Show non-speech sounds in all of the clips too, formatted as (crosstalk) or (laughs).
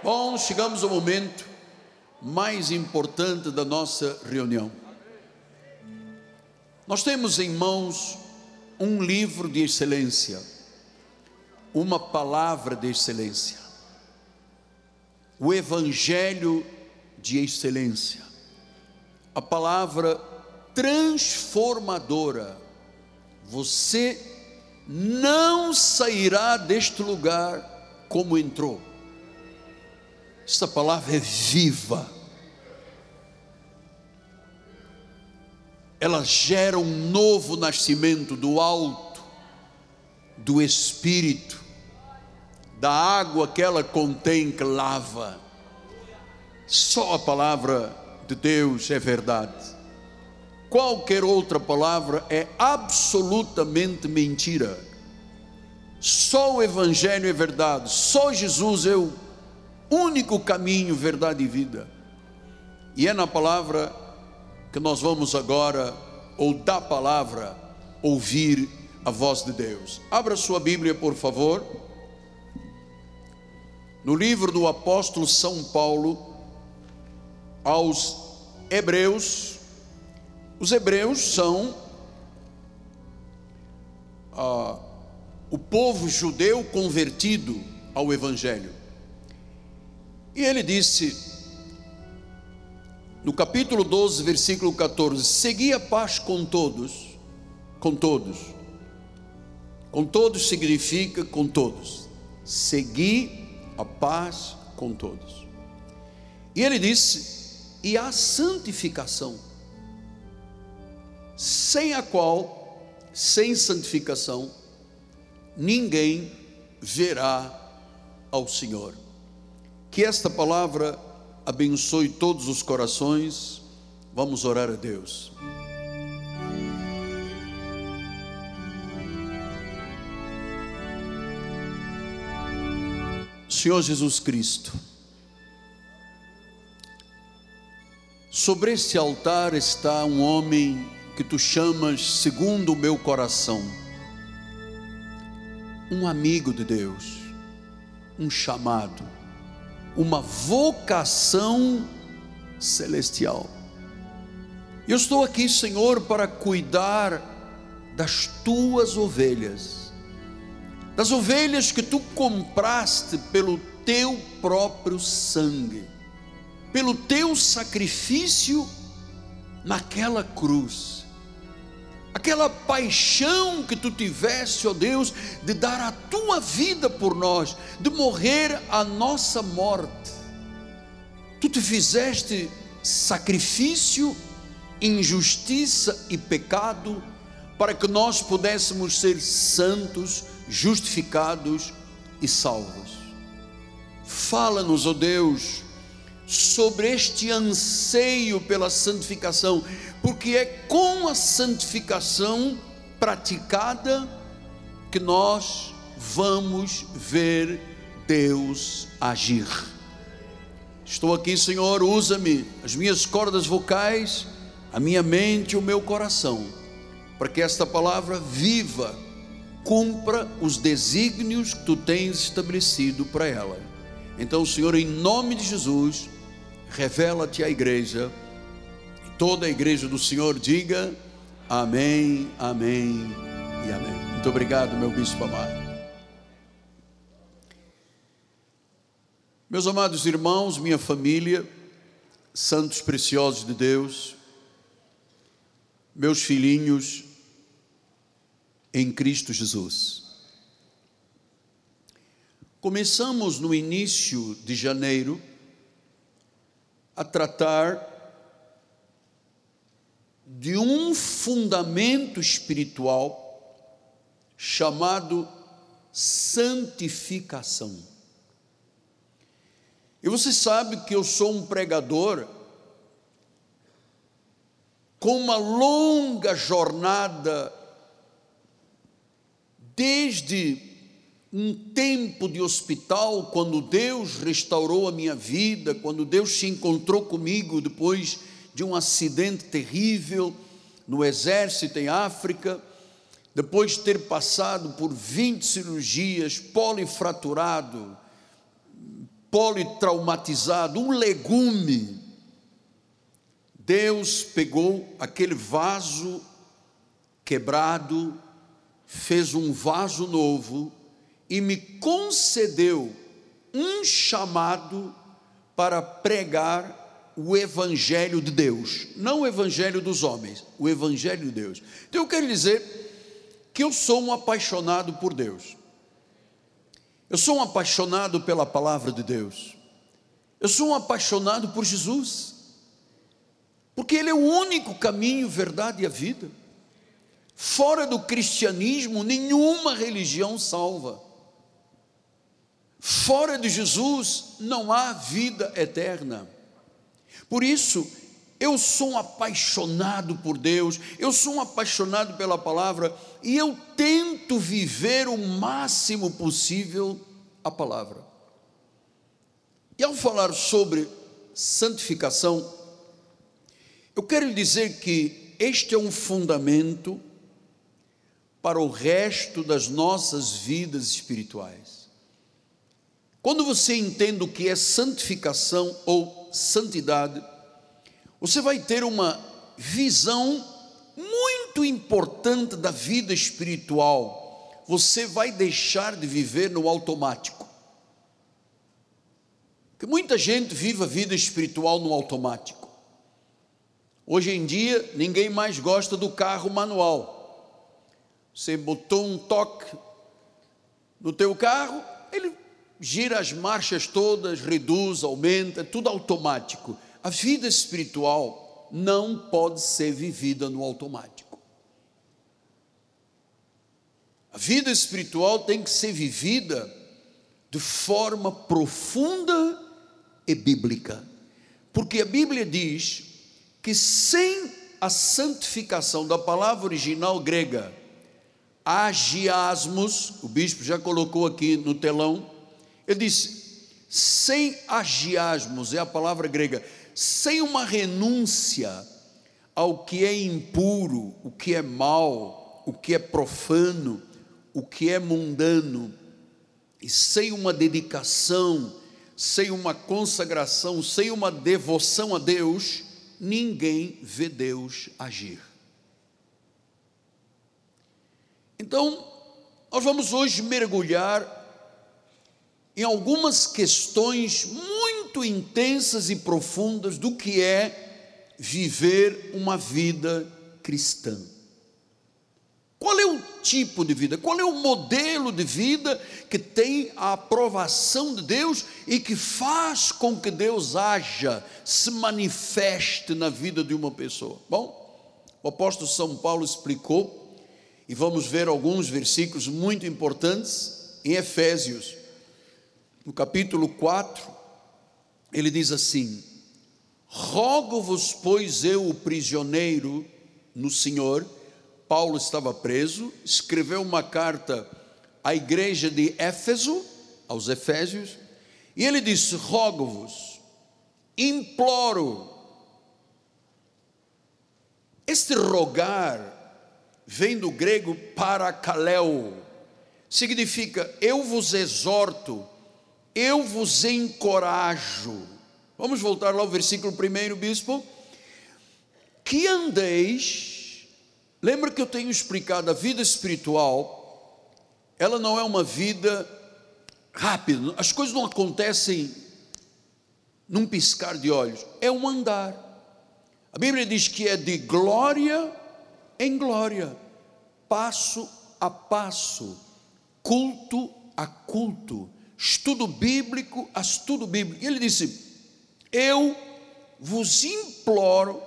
Bom, chegamos ao momento mais importante da nossa reunião. Nós temos em mãos um livro de excelência, uma palavra de excelência, o Evangelho de excelência, a palavra transformadora. Você não sairá deste lugar como entrou esta palavra é viva. Ela gera um novo nascimento do alto, do espírito, da água que ela contém que lava. Só a palavra de Deus é verdade. Qualquer outra palavra é absolutamente mentira. Só o Evangelho é verdade, só Jesus é o único caminho, verdade e vida. E é na palavra que nós vamos agora, ou da palavra, ouvir a voz de Deus. Abra sua Bíblia, por favor. No livro do apóstolo São Paulo, aos Hebreus, os Hebreus são ah, o povo judeu convertido ao Evangelho. E ele disse, no capítulo 12, versículo 14: Segui a paz com todos, com todos. Com todos significa com todos. Segui a paz com todos. E ele disse: E a santificação, sem a qual, sem santificação, ninguém verá ao Senhor. Que esta palavra abençoe todos os corações. Vamos orar a Deus. Senhor Jesus Cristo, sobre este altar está um homem que tu chamas segundo o meu coração, um amigo de Deus, um chamado uma vocação celestial. Eu estou aqui, Senhor, para cuidar das tuas ovelhas, das ovelhas que tu compraste pelo teu próprio sangue, pelo teu sacrifício naquela cruz aquela paixão que tu tiveste, ó Deus, de dar a tua vida por nós, de morrer a nossa morte. Tu te fizeste sacrifício, injustiça e pecado, para que nós pudéssemos ser santos, justificados e salvos. Fala-nos, ó Deus, sobre este anseio pela santificação, porque é com a santificação praticada que nós vamos ver Deus agir. Estou aqui, Senhor, usa-me, as minhas cordas vocais, a minha mente e o meu coração, para que esta palavra viva, cumpra os desígnios que tu tens estabelecido para ela. Então, Senhor, em nome de Jesus, revela-te à igreja. Toda a igreja do Senhor diga amém, amém e amém. Muito obrigado, meu bispo amado. Meus amados irmãos, minha família, santos preciosos de Deus, meus filhinhos em Cristo Jesus. Começamos no início de janeiro a tratar de um fundamento espiritual chamado santificação. E você sabe que eu sou um pregador com uma longa jornada desde um tempo de hospital, quando Deus restaurou a minha vida, quando Deus se encontrou comigo depois de um acidente terrível no exército em África, depois de ter passado por 20 cirurgias, polifraturado, politraumatizado, um legume. Deus pegou aquele vaso quebrado, fez um vaso novo e me concedeu um chamado para pregar o Evangelho de Deus, não o Evangelho dos homens, o Evangelho de Deus. Então eu quero dizer que eu sou um apaixonado por Deus, eu sou um apaixonado pela palavra de Deus, eu sou um apaixonado por Jesus, porque Ele é o único caminho, verdade e a vida. Fora do cristianismo, nenhuma religião salva. Fora de Jesus não há vida eterna. Por isso, eu sou um apaixonado por Deus, eu sou um apaixonado pela palavra e eu tento viver o máximo possível a palavra. E ao falar sobre santificação, eu quero dizer que este é um fundamento para o resto das nossas vidas espirituais. Quando você entende o que é santificação ou santidade, você vai ter uma visão muito importante da vida espiritual. Você vai deixar de viver no automático. Porque muita gente vive a vida espiritual no automático. Hoje em dia, ninguém mais gosta do carro manual. Você botou um toque no teu carro, ele gira as marchas todas, reduz, aumenta, tudo automático. A vida espiritual não pode ser vivida no automático. A vida espiritual tem que ser vivida de forma profunda e bíblica. Porque a Bíblia diz que sem a santificação da palavra original grega, agiasmos, o bispo já colocou aqui no telão, ele disse: sem agiasmos, é a palavra grega, sem uma renúncia ao que é impuro, o que é mal, o que é profano, o que é mundano, e sem uma dedicação, sem uma consagração, sem uma devoção a Deus, ninguém vê Deus agir. Então, nós vamos hoje mergulhar em algumas questões muito intensas e profundas do que é viver uma vida cristã. Qual é o tipo de vida? Qual é o modelo de vida que tem a aprovação de Deus e que faz com que Deus haja, se manifeste na vida de uma pessoa? Bom, o apóstolo São Paulo explicou, e vamos ver alguns versículos muito importantes em Efésios no capítulo 4, ele diz assim: Rogo-vos, pois eu, o prisioneiro no Senhor, Paulo estava preso, escreveu uma carta à igreja de Éfeso, aos Efésios, e ele disse: Rogo-vos, imploro. Este rogar vem do grego parakaleo, significa eu vos exorto eu vos encorajo. Vamos voltar lá ao versículo primeiro, bispo. Que andeis, lembra que eu tenho explicado a vida espiritual, ela não é uma vida rápida, as coisas não acontecem num piscar de olhos, é um andar. A Bíblia diz que é de glória em glória, passo a passo, culto a culto estudo bíblico estudo bíblico. E ele disse: Eu vos imploro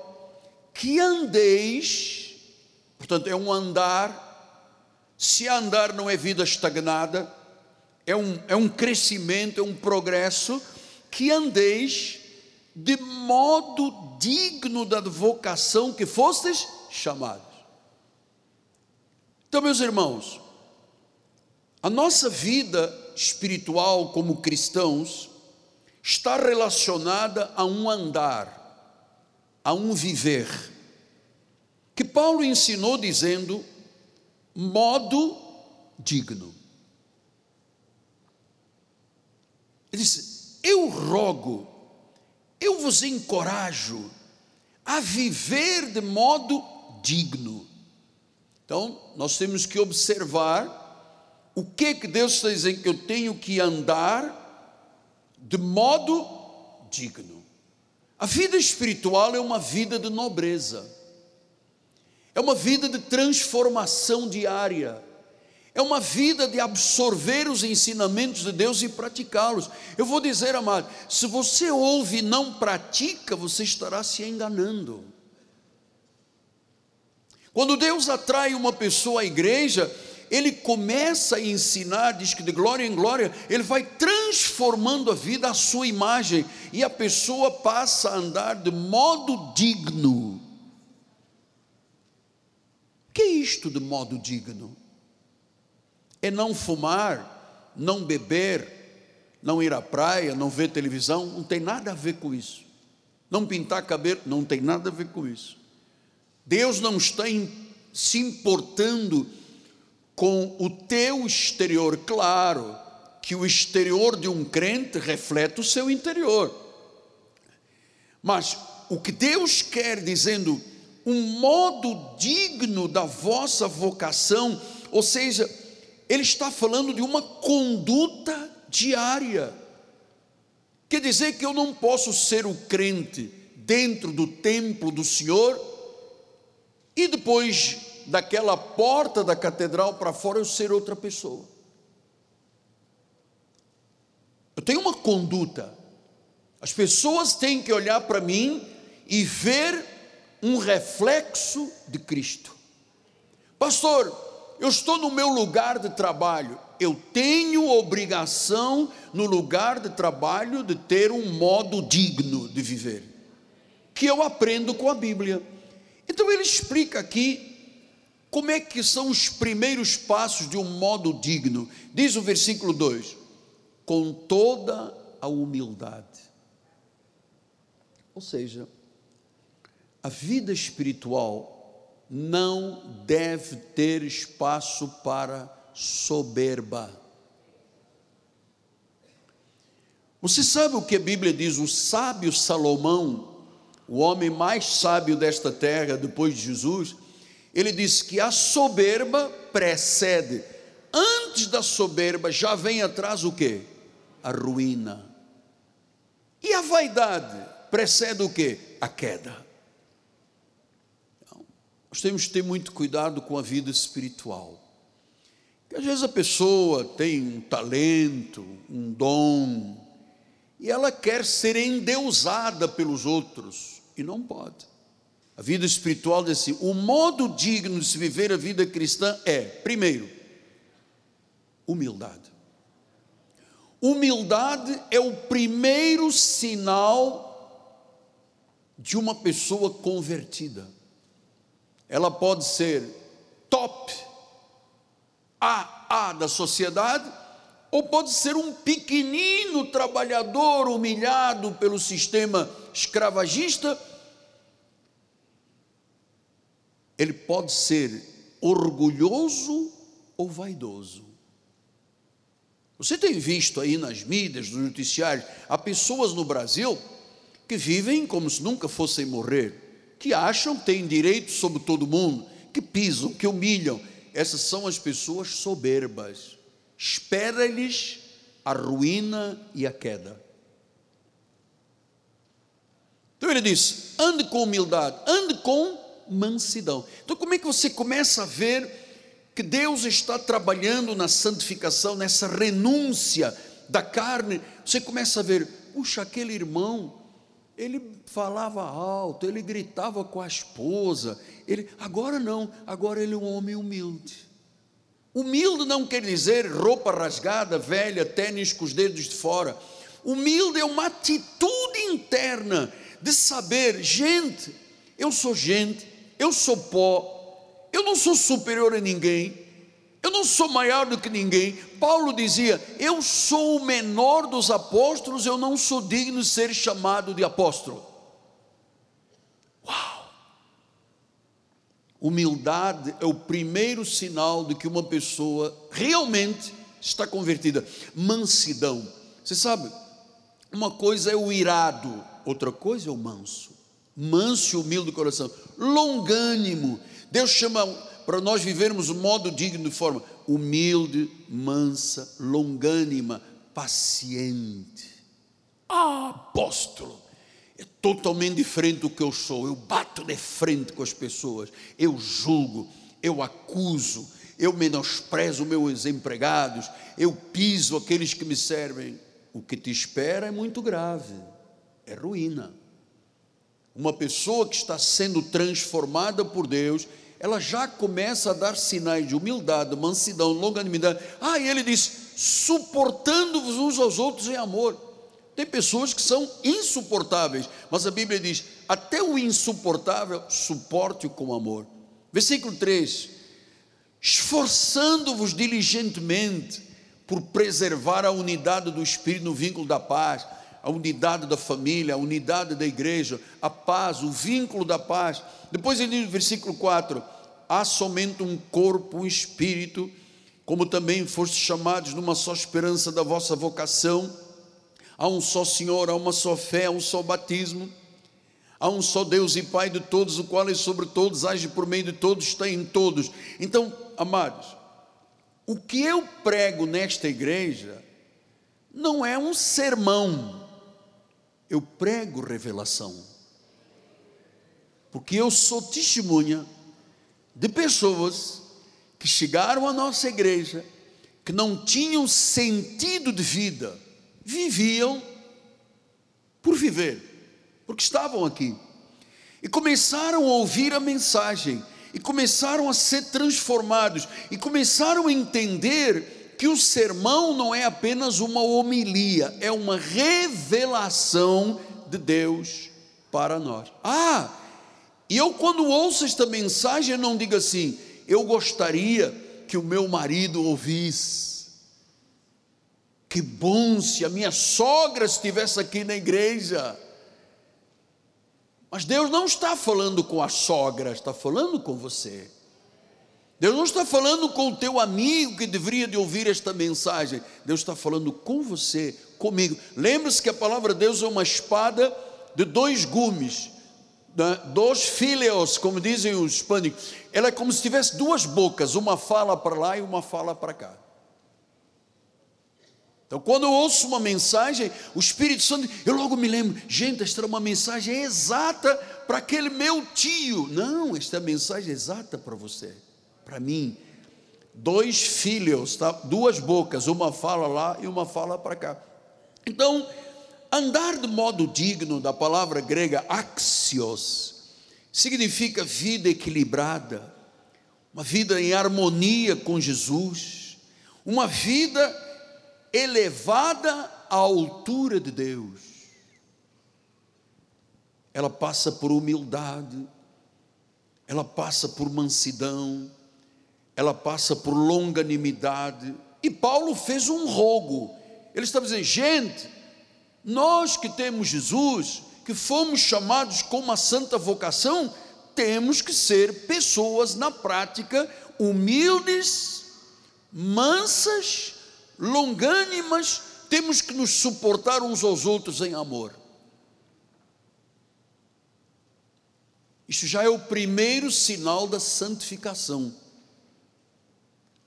que andeis, portanto, é um andar. Se andar não é vida estagnada, é um, é um crescimento, é um progresso, que andeis de modo digno da vocação que fostes chamados. Então, meus irmãos, a nossa vida espiritual como cristãos está relacionada a um andar, a um viver, que Paulo ensinou dizendo modo digno. Ele disse: Eu rogo, eu vos encorajo a viver de modo digno. Então, nós temos que observar o que que Deus está dizendo que eu tenho que andar de modo digno. A vida espiritual é uma vida de nobreza. É uma vida de transformação diária. É uma vida de absorver os ensinamentos de Deus e praticá-los. Eu vou dizer, amado, se você ouve e não pratica, você estará se enganando. Quando Deus atrai uma pessoa à igreja, ele começa a ensinar, diz que de glória em glória, ele vai transformando a vida à sua imagem, e a pessoa passa a andar de modo digno. O que é isto de modo digno? é não fumar, não beber, não ir à praia, não ver televisão, não tem nada a ver com isso. Não pintar cabelo, não tem nada a ver com isso. Deus não está se importando com o teu exterior, claro, que o exterior de um crente reflete o seu interior. Mas o que Deus quer dizendo, um modo digno da vossa vocação, ou seja, ele está falando de uma conduta diária. Quer dizer que eu não posso ser o crente dentro do templo do Senhor e depois daquela porta da catedral para fora eu ser outra pessoa. Eu tenho uma conduta. As pessoas têm que olhar para mim e ver um reflexo de Cristo. Pastor, eu estou no meu lugar de trabalho, eu tenho obrigação no lugar de trabalho de ter um modo digno de viver, que eu aprendo com a Bíblia. Então ele explica aqui como é que são os primeiros passos de um modo digno. Diz o versículo 2: com toda a humildade. Ou seja, a vida espiritual não deve ter espaço para soberba. Você sabe o que a Bíblia diz? O sábio Salomão, o homem mais sábio desta terra depois de Jesus, ele diz que a soberba precede, antes da soberba já vem atrás o que? A ruína. E a vaidade precede o que? A queda. Nós temos que ter muito cuidado com a vida espiritual. Porque às vezes a pessoa tem um talento, um dom, e ela quer ser endeusada pelos outros, e não pode. A vida espiritual diz assim: o modo digno de se viver a vida cristã é, primeiro, humildade. Humildade é o primeiro sinal de uma pessoa convertida ela pode ser top, A, A da sociedade, ou pode ser um pequenino trabalhador humilhado pelo sistema escravagista. Ele pode ser orgulhoso ou vaidoso. Você tem visto aí nas mídias, nos noticiários, há pessoas no Brasil que vivem como se nunca fossem morrer que acham que têm direito sobre todo mundo, que pisam, que humilham. Essas são as pessoas soberbas. Espera-lhes a ruína e a queda. Então ele diz: ande com humildade, ande com mansidão. Então, como é que você começa a ver que Deus está trabalhando na santificação, nessa renúncia da carne? Você começa a ver, puxa, aquele irmão ele falava alto, ele gritava com a esposa. Ele, agora não, agora ele é um homem humilde. Humilde não quer dizer roupa rasgada, velha, tênis com os dedos de fora. Humilde é uma atitude interna de saber, gente, eu sou gente, eu sou pó, eu não sou superior a ninguém, eu não sou maior do que ninguém. Paulo dizia: Eu sou o menor dos apóstolos, eu não sou digno de ser chamado de apóstolo. Uau! Humildade é o primeiro sinal de que uma pessoa realmente está convertida. Mansidão. Você sabe, Uma coisa é o irado, outra coisa é o manso. Manso e humilde de coração, longânimo. Deus chama para nós vivermos um modo digno de forma humilde, mansa, longânima, paciente. Apóstolo, é totalmente diferente do que eu sou. Eu bato de frente com as pessoas, eu julgo, eu acuso, eu menosprezo meus empregados, eu piso aqueles que me servem. O que te espera é muito grave, é ruína. Uma pessoa que está sendo transformada por Deus, ela já começa a dar sinais de humildade, mansidão, longanimidade. Ah, e ele diz: suportando-vos uns aos outros em amor. Tem pessoas que são insuportáveis, mas a Bíblia diz: até o insuportável, suporte-o com amor. Versículo 3: esforçando-vos diligentemente por preservar a unidade do Espírito no vínculo da paz, a unidade da família, a unidade da igreja, a paz, o vínculo da paz. Depois ele diz no versículo 4: há somente um corpo, um espírito, como também foste chamados numa só esperança da vossa vocação há um só Senhor, há uma só fé, há um só batismo, há um só Deus e Pai de todos, o qual é sobre todos, age por meio de todos, está em todos. Então, amados, o que eu prego nesta igreja não é um sermão, eu prego revelação, porque eu sou testemunha de pessoas que chegaram à nossa igreja, que não tinham sentido de vida, viviam por viver, porque estavam aqui. E começaram a ouvir a mensagem, e começaram a ser transformados, e começaram a entender que o sermão não é apenas uma homilia, é uma revelação de Deus para nós. Ah, e eu quando ouço esta mensagem, não digo assim, eu gostaria que o meu marido ouvisse que bom se a minha sogra estivesse aqui na igreja. Mas Deus não está falando com a sogra, está falando com você. Deus não está falando com o teu amigo que deveria de ouvir esta mensagem. Deus está falando com você, comigo. Lembre-se que a palavra de Deus é uma espada de dois gumes, né? dois fileos, como dizem os hispânicos. Ela é como se tivesse duas bocas, uma fala para lá e uma fala para cá. Então, quando eu ouço uma mensagem, o Espírito Santo, eu logo me lembro, gente, esta é uma mensagem exata para aquele meu tio. Não, esta é a mensagem exata para você, para mim. Dois filhos, tá? duas bocas, uma fala lá e uma fala para cá. Então, andar de modo digno, da palavra grega axios, significa vida equilibrada, uma vida em harmonia com Jesus, uma vida elevada à altura de Deus. Ela passa por humildade, ela passa por mansidão, ela passa por longanimidade. E Paulo fez um rogo. Ele estava dizendo: gente, nós que temos Jesus, que fomos chamados com uma santa vocação, temos que ser pessoas na prática humildes, mansas, longânimas, temos que nos suportar uns aos outros em amor. Isso já é o primeiro sinal da santificação.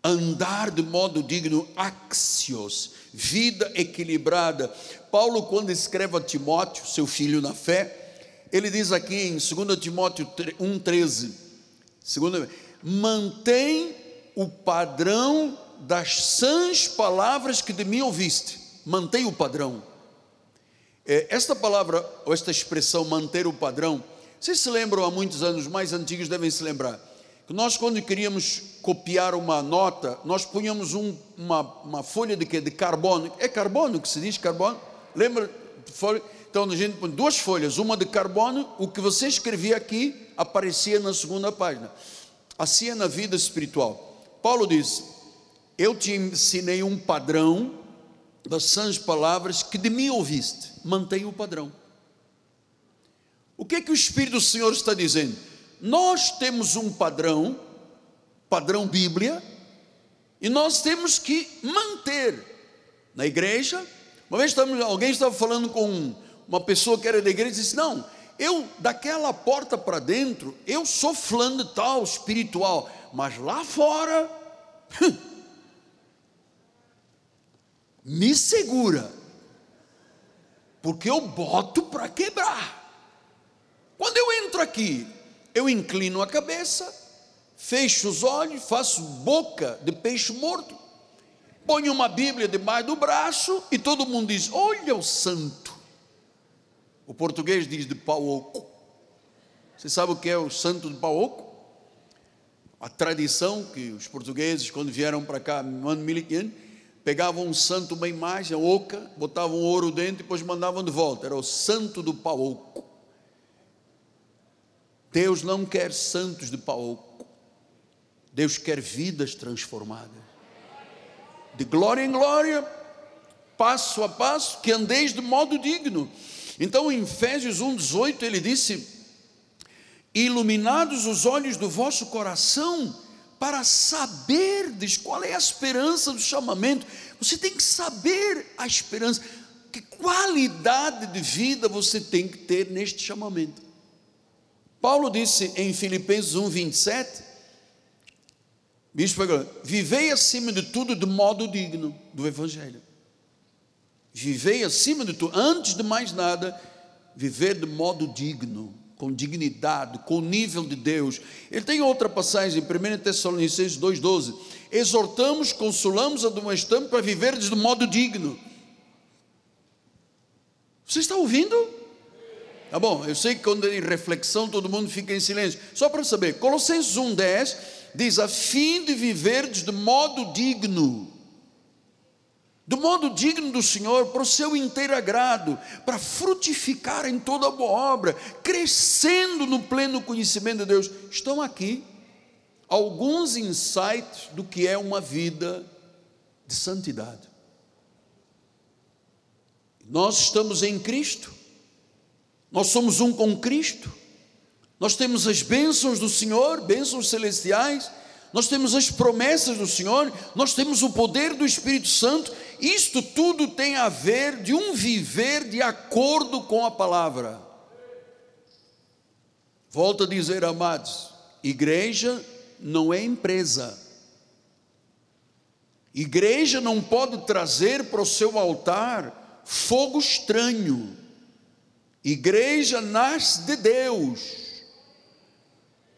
Andar de modo digno, axios, vida equilibrada. Paulo, quando escreve a Timóteo, seu filho na fé, ele diz aqui em 2 Timóteo 1,13: mantém o padrão das sãs palavras que de mim ouviste, mantém o padrão. É, esta palavra, ou esta expressão, manter o padrão, vocês se lembram há muitos anos, mais antigos devem se lembrar, nós quando queríamos copiar uma nota, nós punhamos um, uma, uma folha de quê? De carbono, é carbono que se diz carbono? Lembra? Então a gente põe duas folhas, uma de carbono, o que você escrevia aqui aparecia na segunda página. Assim é na vida espiritual. Paulo diz: eu te ensinei um padrão das sãs palavras que de mim ouviste. Mantenha o padrão. O que é que o Espírito do Senhor está dizendo? Nós temos um padrão, padrão Bíblia, e nós temos que manter na igreja Uma vez alguém estava falando com uma pessoa que era da igreja e disse: Não, eu daquela porta para dentro, eu sou fulano tal, espiritual, mas lá fora, (laughs) me segura, porque eu boto para quebrar. Quando eu entro aqui, eu inclino a cabeça, fecho os olhos, faço boca de peixe morto, ponho uma Bíblia debaixo do braço e todo mundo diz: Olha o santo. O português diz de pau oco. Você sabe o que é o santo de pau oco? A tradição que os portugueses, quando vieram para cá, no ano 1500, pegavam um santo bem mais, a oca, botavam ouro dentro e depois mandavam de volta. Era o santo do pau oco. Deus não quer santos de pau oco. Deus quer vidas transformadas. De glória em glória, passo a passo, que andeis de modo digno então, em Efésios 1,18, ele disse: Iluminados os olhos do vosso coração, para saberdes qual é a esperança do chamamento. Você tem que saber a esperança, que qualidade de vida você tem que ter neste chamamento. Paulo disse em Filipenses 1, 27, Bispo, vivei acima de tudo de modo digno do Evangelho. Vivei acima de tudo, antes de mais nada, viver de modo digno, com dignidade, com o nível de Deus. Ele tem outra passagem, em 1 Tessalonicenses 2,12: exortamos, consolamos, admoestamos para viver de modo digno. Você está ouvindo? Tá bom, eu sei que quando em reflexão todo mundo fica em silêncio. Só para saber, Colossenses 1,10 diz: a fim de viver de modo digno do modo digno do Senhor, para o seu inteiro agrado, para frutificar em toda boa obra, crescendo no pleno conhecimento de Deus. Estão aqui alguns insights do que é uma vida de santidade. Nós estamos em Cristo, nós somos um com Cristo, nós temos as bênçãos do Senhor, bênçãos celestiais, nós temos as promessas do Senhor, nós temos o poder do Espírito Santo isto tudo tem a ver de um viver de acordo com a palavra. Volto a dizer, amados, igreja não é empresa. Igreja não pode trazer para o seu altar fogo estranho. Igreja nasce de Deus.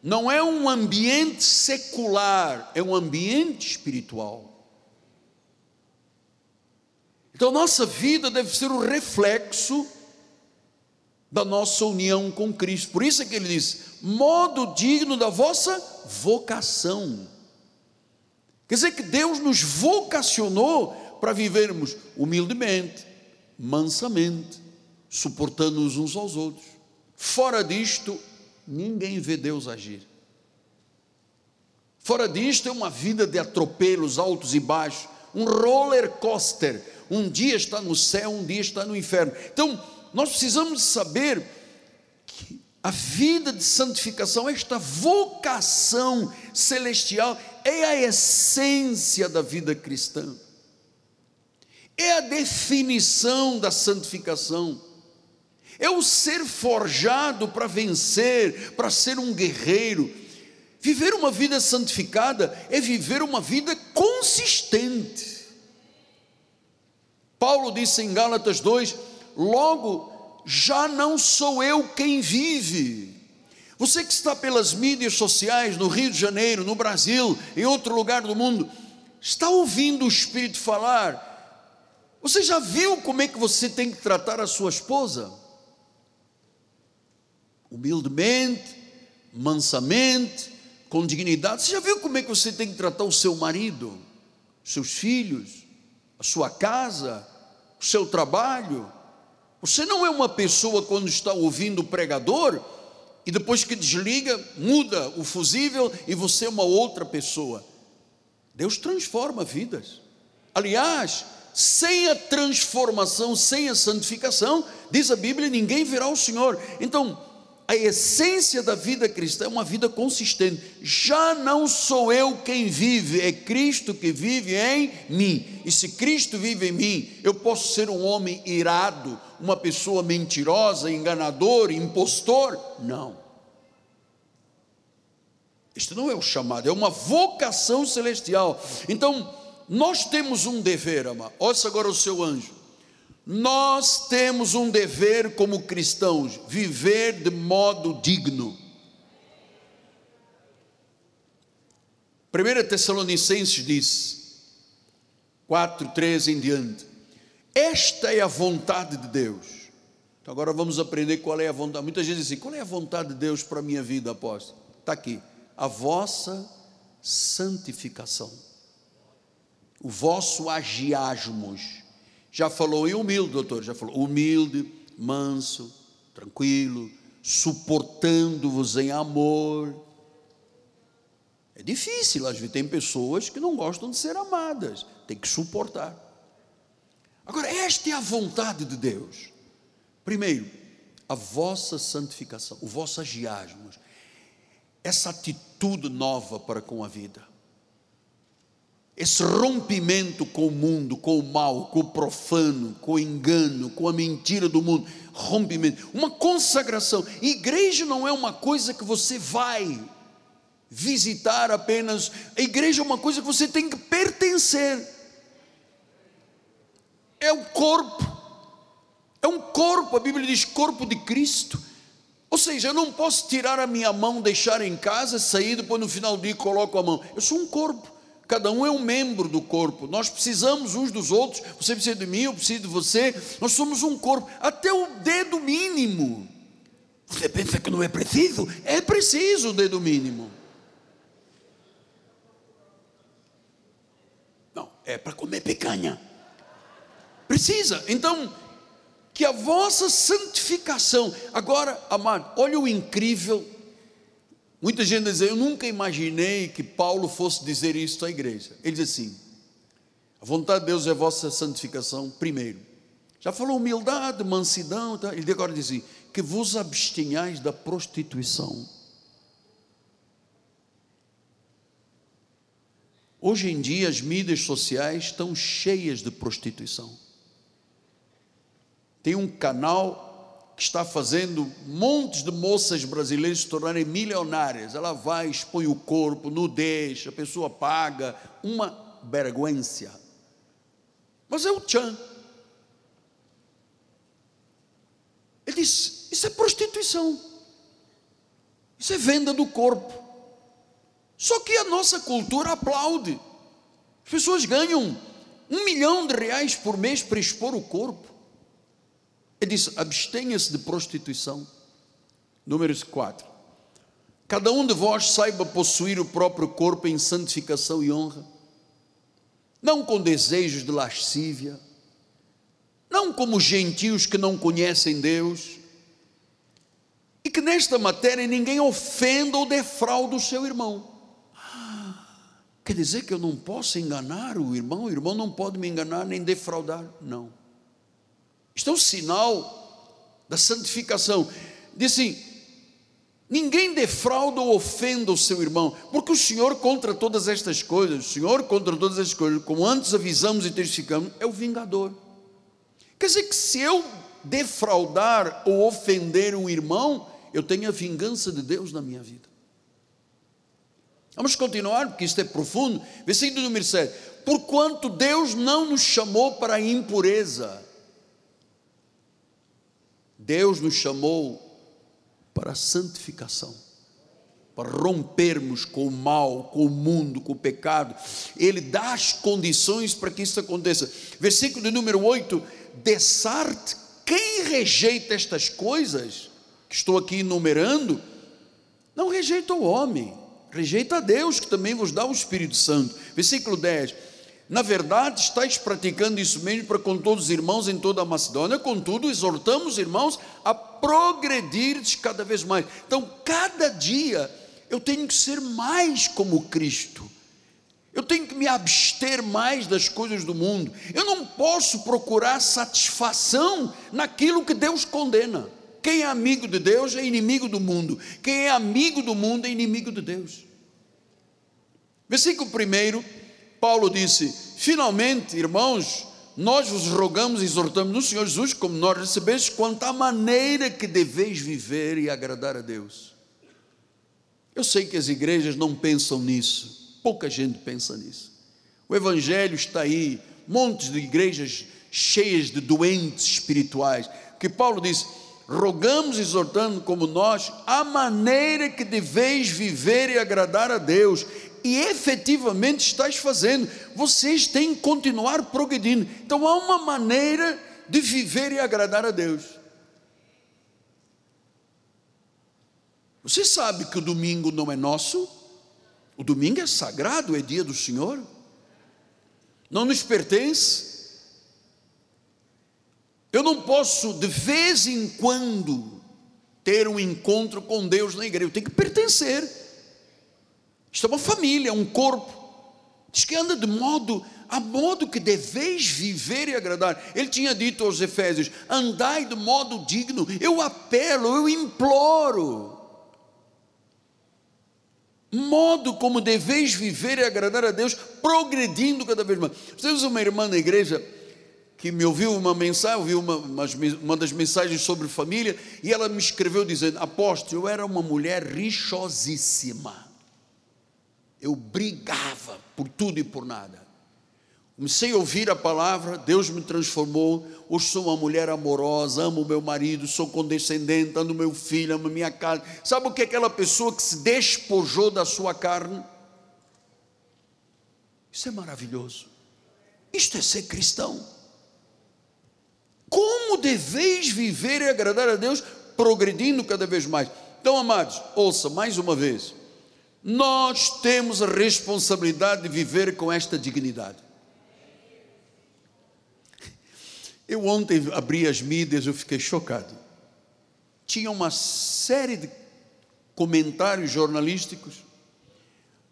Não é um ambiente secular, é um ambiente espiritual. Então, nossa vida deve ser o reflexo da nossa união com Cristo. Por isso é que ele diz: modo digno da vossa vocação. Quer dizer que Deus nos vocacionou para vivermos humildemente, mansamente, suportando-nos uns aos outros. Fora disto, ninguém vê Deus agir. Fora disto, é uma vida de atropelos altos e baixos, um roller coaster um dia está no céu, um dia está no inferno. Então, nós precisamos saber que a vida de santificação, esta vocação celestial, é a essência da vida cristã, é a definição da santificação, é o ser forjado para vencer, para ser um guerreiro. Viver uma vida santificada é viver uma vida consistente Paulo disse em Gálatas 2: Logo, já não sou eu quem vive. Você que está pelas mídias sociais, no Rio de Janeiro, no Brasil, em outro lugar do mundo, está ouvindo o Espírito falar. Você já viu como é que você tem que tratar a sua esposa? Humildemente, mansamente, com dignidade. Você já viu como é que você tem que tratar o seu marido, seus filhos? a sua casa, o seu trabalho. Você não é uma pessoa quando está ouvindo o pregador e depois que desliga, muda o fusível e você é uma outra pessoa. Deus transforma vidas. Aliás, sem a transformação, sem a santificação, diz a Bíblia, ninguém verá o Senhor. Então, a essência da vida cristã é uma vida consistente. Já não sou eu quem vive, é Cristo que vive em mim. E se Cristo vive em mim, eu posso ser um homem irado, uma pessoa mentirosa, enganador, impostor? Não. Este não é o chamado, é uma vocação celestial. Então, nós temos um dever, amado. Ouça agora o seu anjo. Nós temos um dever como cristãos, viver de modo digno. 1 Tessalonicenses diz, 4, 13 em diante, esta é a vontade de Deus. Então agora vamos aprender qual é a vontade. Muita gente diz assim: qual é a vontade de Deus para a minha vida, apóstolo? Está aqui. A vossa santificação, o vosso agiasmos já falou em humilde, doutor, já falou humilde, manso, tranquilo, suportando-vos em amor. É difícil, às vezes tem pessoas que não gostam de ser amadas, tem que suportar. Agora, esta é a vontade de Deus. Primeiro, a vossa santificação, o vosso agiasmos, essa atitude nova para com a vida esse rompimento com o mundo, com o mal, com o profano, com o engano, com a mentira do mundo, rompimento, uma consagração. Igreja não é uma coisa que você vai visitar apenas, a igreja é uma coisa que você tem que pertencer. É o corpo. É um corpo, a Bíblia diz corpo de Cristo. Ou seja, eu não posso tirar a minha mão, deixar em casa, sair, depois no final do dia coloco a mão. Eu sou um corpo. Cada um é um membro do corpo. Nós precisamos uns dos outros. Você precisa de mim, eu preciso de você. Nós somos um corpo. Até o dedo mínimo. Você pensa que não é preciso? É preciso o dedo mínimo. Não, é para comer picanha. Precisa. Então, que a vossa santificação. Agora, amado, olha o incrível Muita gente diz, eu nunca imaginei que Paulo fosse dizer isso à igreja. Ele diz assim: a vontade de Deus é a vossa santificação primeiro. Já falou humildade, mansidão, tá? ele agora diz assim, que vos abstenhais da prostituição. Hoje em dia as mídias sociais estão cheias de prostituição. Tem um canal que está fazendo montes de moças brasileiras se tornarem milionárias. Ela vai, expõe o corpo, nudez, a pessoa paga, uma vergonha. Mas é o Chan. Ele diz: Isso é prostituição. Isso é venda do corpo. Só que a nossa cultura aplaude. As pessoas ganham um milhão de reais por mês para expor o corpo. Ele diz: abstenha-se de prostituição. Números 4. Cada um de vós saiba possuir o próprio corpo em santificação e honra, não com desejos de lascívia, não como gentios que não conhecem Deus, e que nesta matéria ninguém ofenda ou defraude o seu irmão. Quer dizer que eu não posso enganar o irmão, o irmão não pode me enganar nem defraudar? Não. Isto é um sinal da santificação. Diz assim: ninguém defrauda ou ofenda o seu irmão, porque o Senhor contra todas estas coisas, o Senhor contra todas estas coisas, como antes avisamos e testificamos, é o vingador. Quer dizer que se eu defraudar ou ofender um irmão, eu tenho a vingança de Deus na minha vida. Vamos continuar, porque isto é profundo. Versículo número 7. Porquanto Deus não nos chamou para a impureza, Deus nos chamou para a santificação, para rompermos com o mal, com o mundo, com o pecado. Ele dá as condições para que isso aconteça. Versículo de número 8: Dessarte, quem rejeita estas coisas, que estou aqui enumerando, não rejeita o homem, rejeita a Deus, que também vos dá o Espírito Santo. Versículo 10 na verdade, estáis praticando isso mesmo para com todos os irmãos em toda a Macedônia, contudo, exortamos os irmãos a progredir cada vez mais. Então, cada dia eu tenho que ser mais como Cristo. Eu tenho que me abster mais das coisas do mundo. Eu não posso procurar satisfação naquilo que Deus condena. Quem é amigo de Deus é inimigo do mundo. Quem é amigo do mundo é inimigo de Deus. Versículo 1, Paulo disse: Finalmente, irmãos, nós vos rogamos e exortamos no Senhor Jesus, como nós recebemos, quanto à maneira que deveis viver e agradar a Deus. Eu sei que as igrejas não pensam nisso, pouca gente pensa nisso. O Evangelho está aí, montes de igrejas cheias de doentes espirituais, que Paulo diz: rogamos, exortando como nós, a maneira que deveis viver e agradar a Deus, e efetivamente estás fazendo, vocês têm que continuar progredindo. Então há uma maneira de viver e agradar a Deus. Você sabe que o domingo não é nosso? O domingo é sagrado, é dia do Senhor. Não nos pertence. Eu não posso, de vez em quando, ter um encontro com Deus na igreja. Eu tenho que pertencer. Isto é uma família, um corpo. Diz que anda de modo, a modo que deveis viver e agradar. Ele tinha dito aos Efésios: andai de modo digno. Eu apelo, eu imploro. Modo como deveis viver e agradar a Deus, progredindo cada vez mais. Temos uma irmã na igreja que me ouviu uma mensagem, ouviu uma, uma das mensagens sobre família, e ela me escreveu dizendo: Apóstolo, eu era uma mulher rixosíssima eu brigava por tudo e por nada. Comecei a ouvir a palavra, Deus me transformou. Hoje sou uma mulher amorosa, amo meu marido, sou condescendente, amo meu filho, amo minha casa. Sabe o que é aquela pessoa que se despojou da sua carne? Isso é maravilhoso. Isto é ser cristão. Como deveis viver e agradar a Deus, progredindo cada vez mais. Então, amados, ouça mais uma vez. Nós temos a responsabilidade de viver com esta dignidade. Eu ontem abri as mídias, eu fiquei chocado. Tinha uma série de comentários jornalísticos.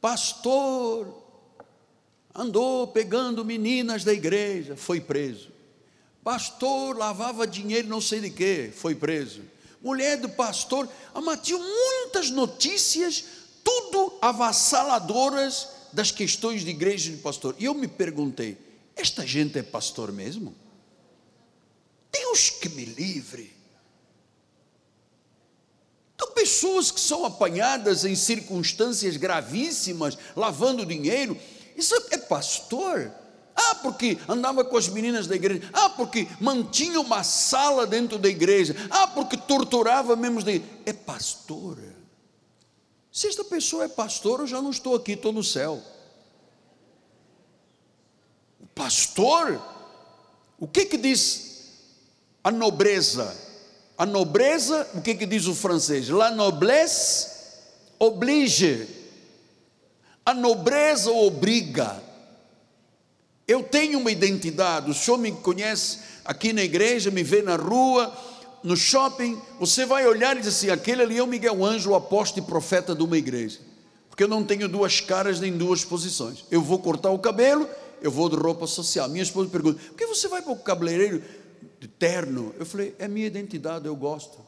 Pastor andou pegando meninas da igreja, foi preso. Pastor lavava dinheiro não sei de quê, foi preso. Mulher do pastor, mas tinha muitas notícias tudo avassaladoras das questões de igreja e de pastor. E eu me perguntei: esta gente é pastor mesmo? Deus que me livre. Então, pessoas que são apanhadas em circunstâncias gravíssimas, lavando dinheiro, isso é pastor? Ah, porque andava com as meninas da igreja. Ah, porque mantinha uma sala dentro da igreja. Ah, porque torturava membros da. É pastor. Se esta pessoa é pastor, eu já não estou aqui, estou no céu. O pastor, o que que diz a nobreza? A nobreza, o que que diz o francês? La noblesse oblige. A nobreza obriga. Eu tenho uma identidade, o senhor me conhece aqui na igreja, me vê na rua, no shopping, você vai olhar e dizer assim: aquele ali é o Miguel Ângelo, o apóstolo e profeta de uma igreja. Porque eu não tenho duas caras nem duas posições. Eu vou cortar o cabelo, eu vou de roupa social. Minha esposa pergunta: por que você vai para o cabeleireiro de terno? Eu falei: é minha identidade, eu gosto.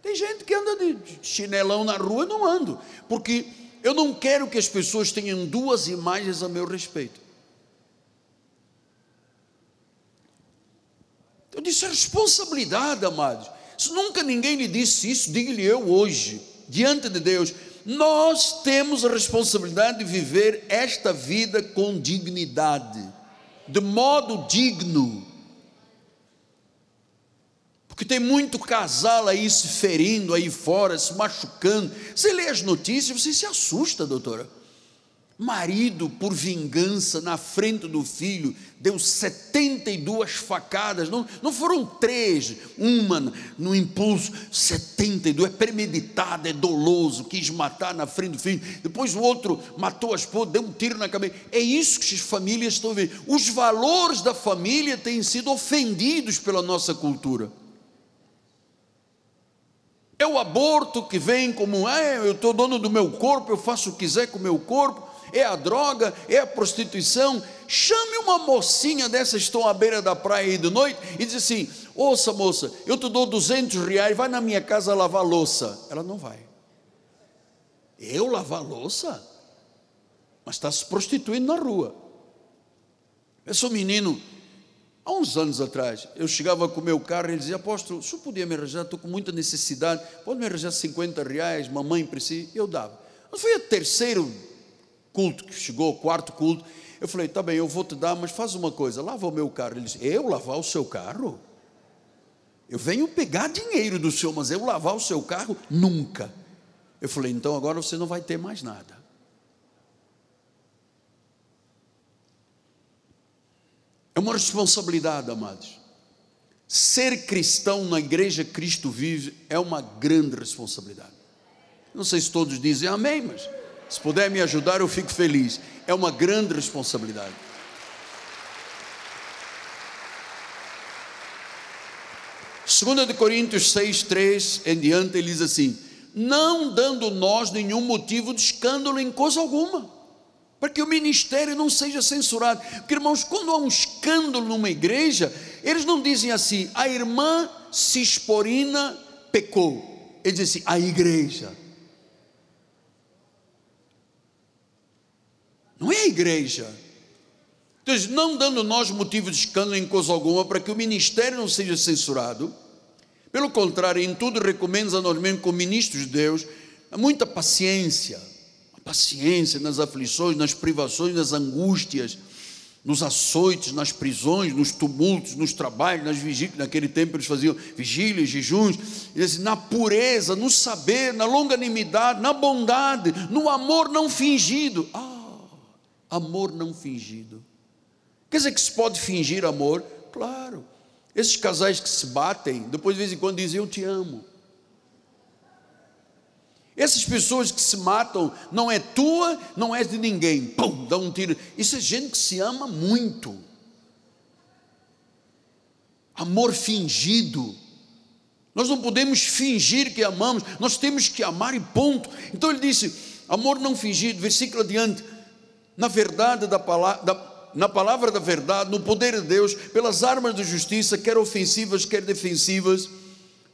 Tem gente que anda de chinelão na rua, eu não ando, porque eu não quero que as pessoas tenham duas imagens a meu respeito. Eu disse: é responsabilidade, amados. Se nunca ninguém lhe disse isso, diga-lhe eu hoje, diante de Deus. Nós temos a responsabilidade de viver esta vida com dignidade, de modo digno. Porque tem muito casal aí se ferindo aí fora, se machucando. Você lê as notícias, você se assusta, doutora. Marido, por vingança, na frente do filho, deu 72 facadas, não, não foram três, uma no impulso, 72, é premeditado, é doloso, quis matar na frente do filho, depois o outro matou a esposa, deu um tiro na cabeça. É isso que as famílias estão vendo. Os valores da família têm sido ofendidos pela nossa cultura. É o aborto que vem como, ah, eu estou dono do meu corpo, eu faço o que quiser com o meu corpo é a droga, é a prostituição. chame uma mocinha dessas que estão à beira da praia aí de noite e diz assim: Ouça, moça, eu te dou 200 reais, vai na minha casa lavar louça. Ela não vai. Eu lavar louça? Mas está se prostituindo na rua. Eu sou menino, há uns anos atrás, eu chegava com o meu carro e ele dizia: Apóstolo, o senhor podia me arranjar? Estou com muita necessidade, pode me arranjar 50 reais, mamãe precisa? Eu dava. Mas foi o terceiro culto que chegou, o quarto culto. Eu falei: Tá bem, eu vou te dar, mas faz uma coisa, lava o meu carro. Ele disse: Eu lavar o seu carro? Eu venho pegar dinheiro do senhor, mas eu lavar o seu carro? Nunca. Eu falei, então agora você não vai ter mais nada. É uma responsabilidade, amados. Ser cristão na igreja Cristo vive é uma grande responsabilidade. Não sei se todos dizem amém, mas se puder me ajudar, eu fico feliz. É uma grande responsabilidade. Segunda de Coríntios 6, 3 em diante, ele diz assim: não dando nós nenhum motivo de escândalo em coisa alguma, para que o ministério não seja censurado. Porque, irmãos, quando há um escândalo numa igreja, eles não dizem assim, a irmã Cisporina pecou, eles dizem assim, a igreja. Não é a igreja. Então, não dando nós motivo de escândalo em coisa alguma, para que o ministério não seja censurado, pelo contrário, em tudo recomendo a nós mesmos, como ministros de Deus, muita paciência, paciência nas aflições, nas privações, nas angústias, nos açoites, nas prisões, nos tumultos, nos trabalhos, nas vigílias. Naquele tempo eles faziam vigílias, jejuns, na pureza, no saber, na longanimidade, na bondade, no amor não fingido. Ah, amor não fingido. Quer dizer que se pode fingir amor? Claro. Esses casais que se batem, depois de vez em quando dizem eu te amo. Essas pessoas que se matam, não é tua, não é de ninguém. Pum, dá um tiro. Isso é gente que se ama muito. Amor fingido. Nós não podemos fingir que amamos, nós temos que amar e ponto. Então ele disse: amor não fingido, versículo adiante. Na verdade da palavra, da, na palavra da verdade, no poder de Deus, pelas armas de justiça, quer ofensivas, quer defensivas,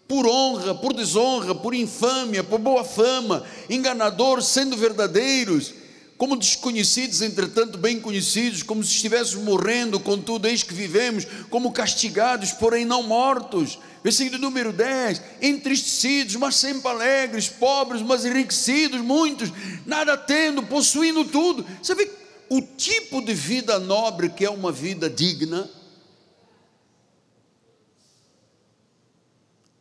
por honra, por desonra, por infâmia, por boa fama, enganadores, sendo verdadeiros, como desconhecidos, entretanto bem conhecidos, como se estivéssemos morrendo, contudo, eis que vivemos, como castigados, porém não mortos. Versículo número 10: entristecidos, mas sempre alegres, pobres, mas enriquecidos, muitos, nada tendo, possuindo tudo. Você vê o tipo de vida nobre que é uma vida digna.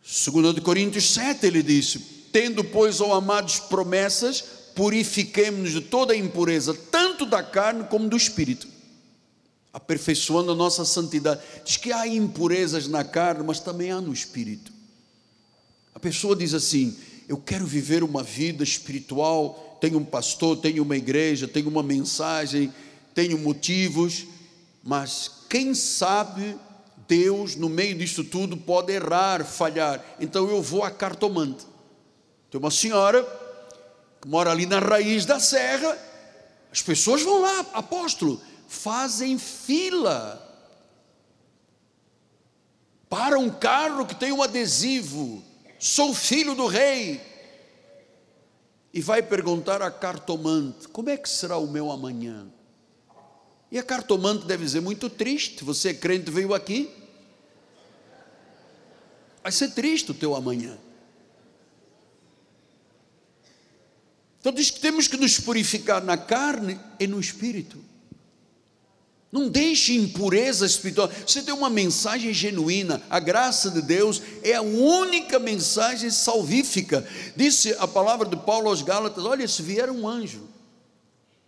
Segundo de Coríntios 7 ele disse: "Tendo pois ó amados promessas, purifiquemo-nos de toda a impureza, tanto da carne como do espírito, aperfeiçoando a nossa santidade". Diz que há impurezas na carne, mas também há no espírito. A pessoa diz assim: "Eu quero viver uma vida espiritual tenho um pastor, tenho uma igreja, tenho uma mensagem, tenho motivos, mas quem sabe Deus, no meio disso tudo, pode errar, falhar. Então eu vou a cartomante. Tem uma senhora que mora ali na raiz da serra, as pessoas vão lá, apóstolo, fazem fila para um carro que tem um adesivo. Sou filho do rei e vai perguntar à cartomante: como é que será o meu amanhã? E a cartomante deve dizer: muito triste, você é crente, veio aqui. Vai ser triste o teu amanhã. Então diz que temos que nos purificar na carne e no espírito. Não deixe impureza espiritual. Você tem uma mensagem genuína. A graça de Deus é a única mensagem salvífica. Disse a palavra de Paulo aos Gálatas: Olha, se vier um anjo,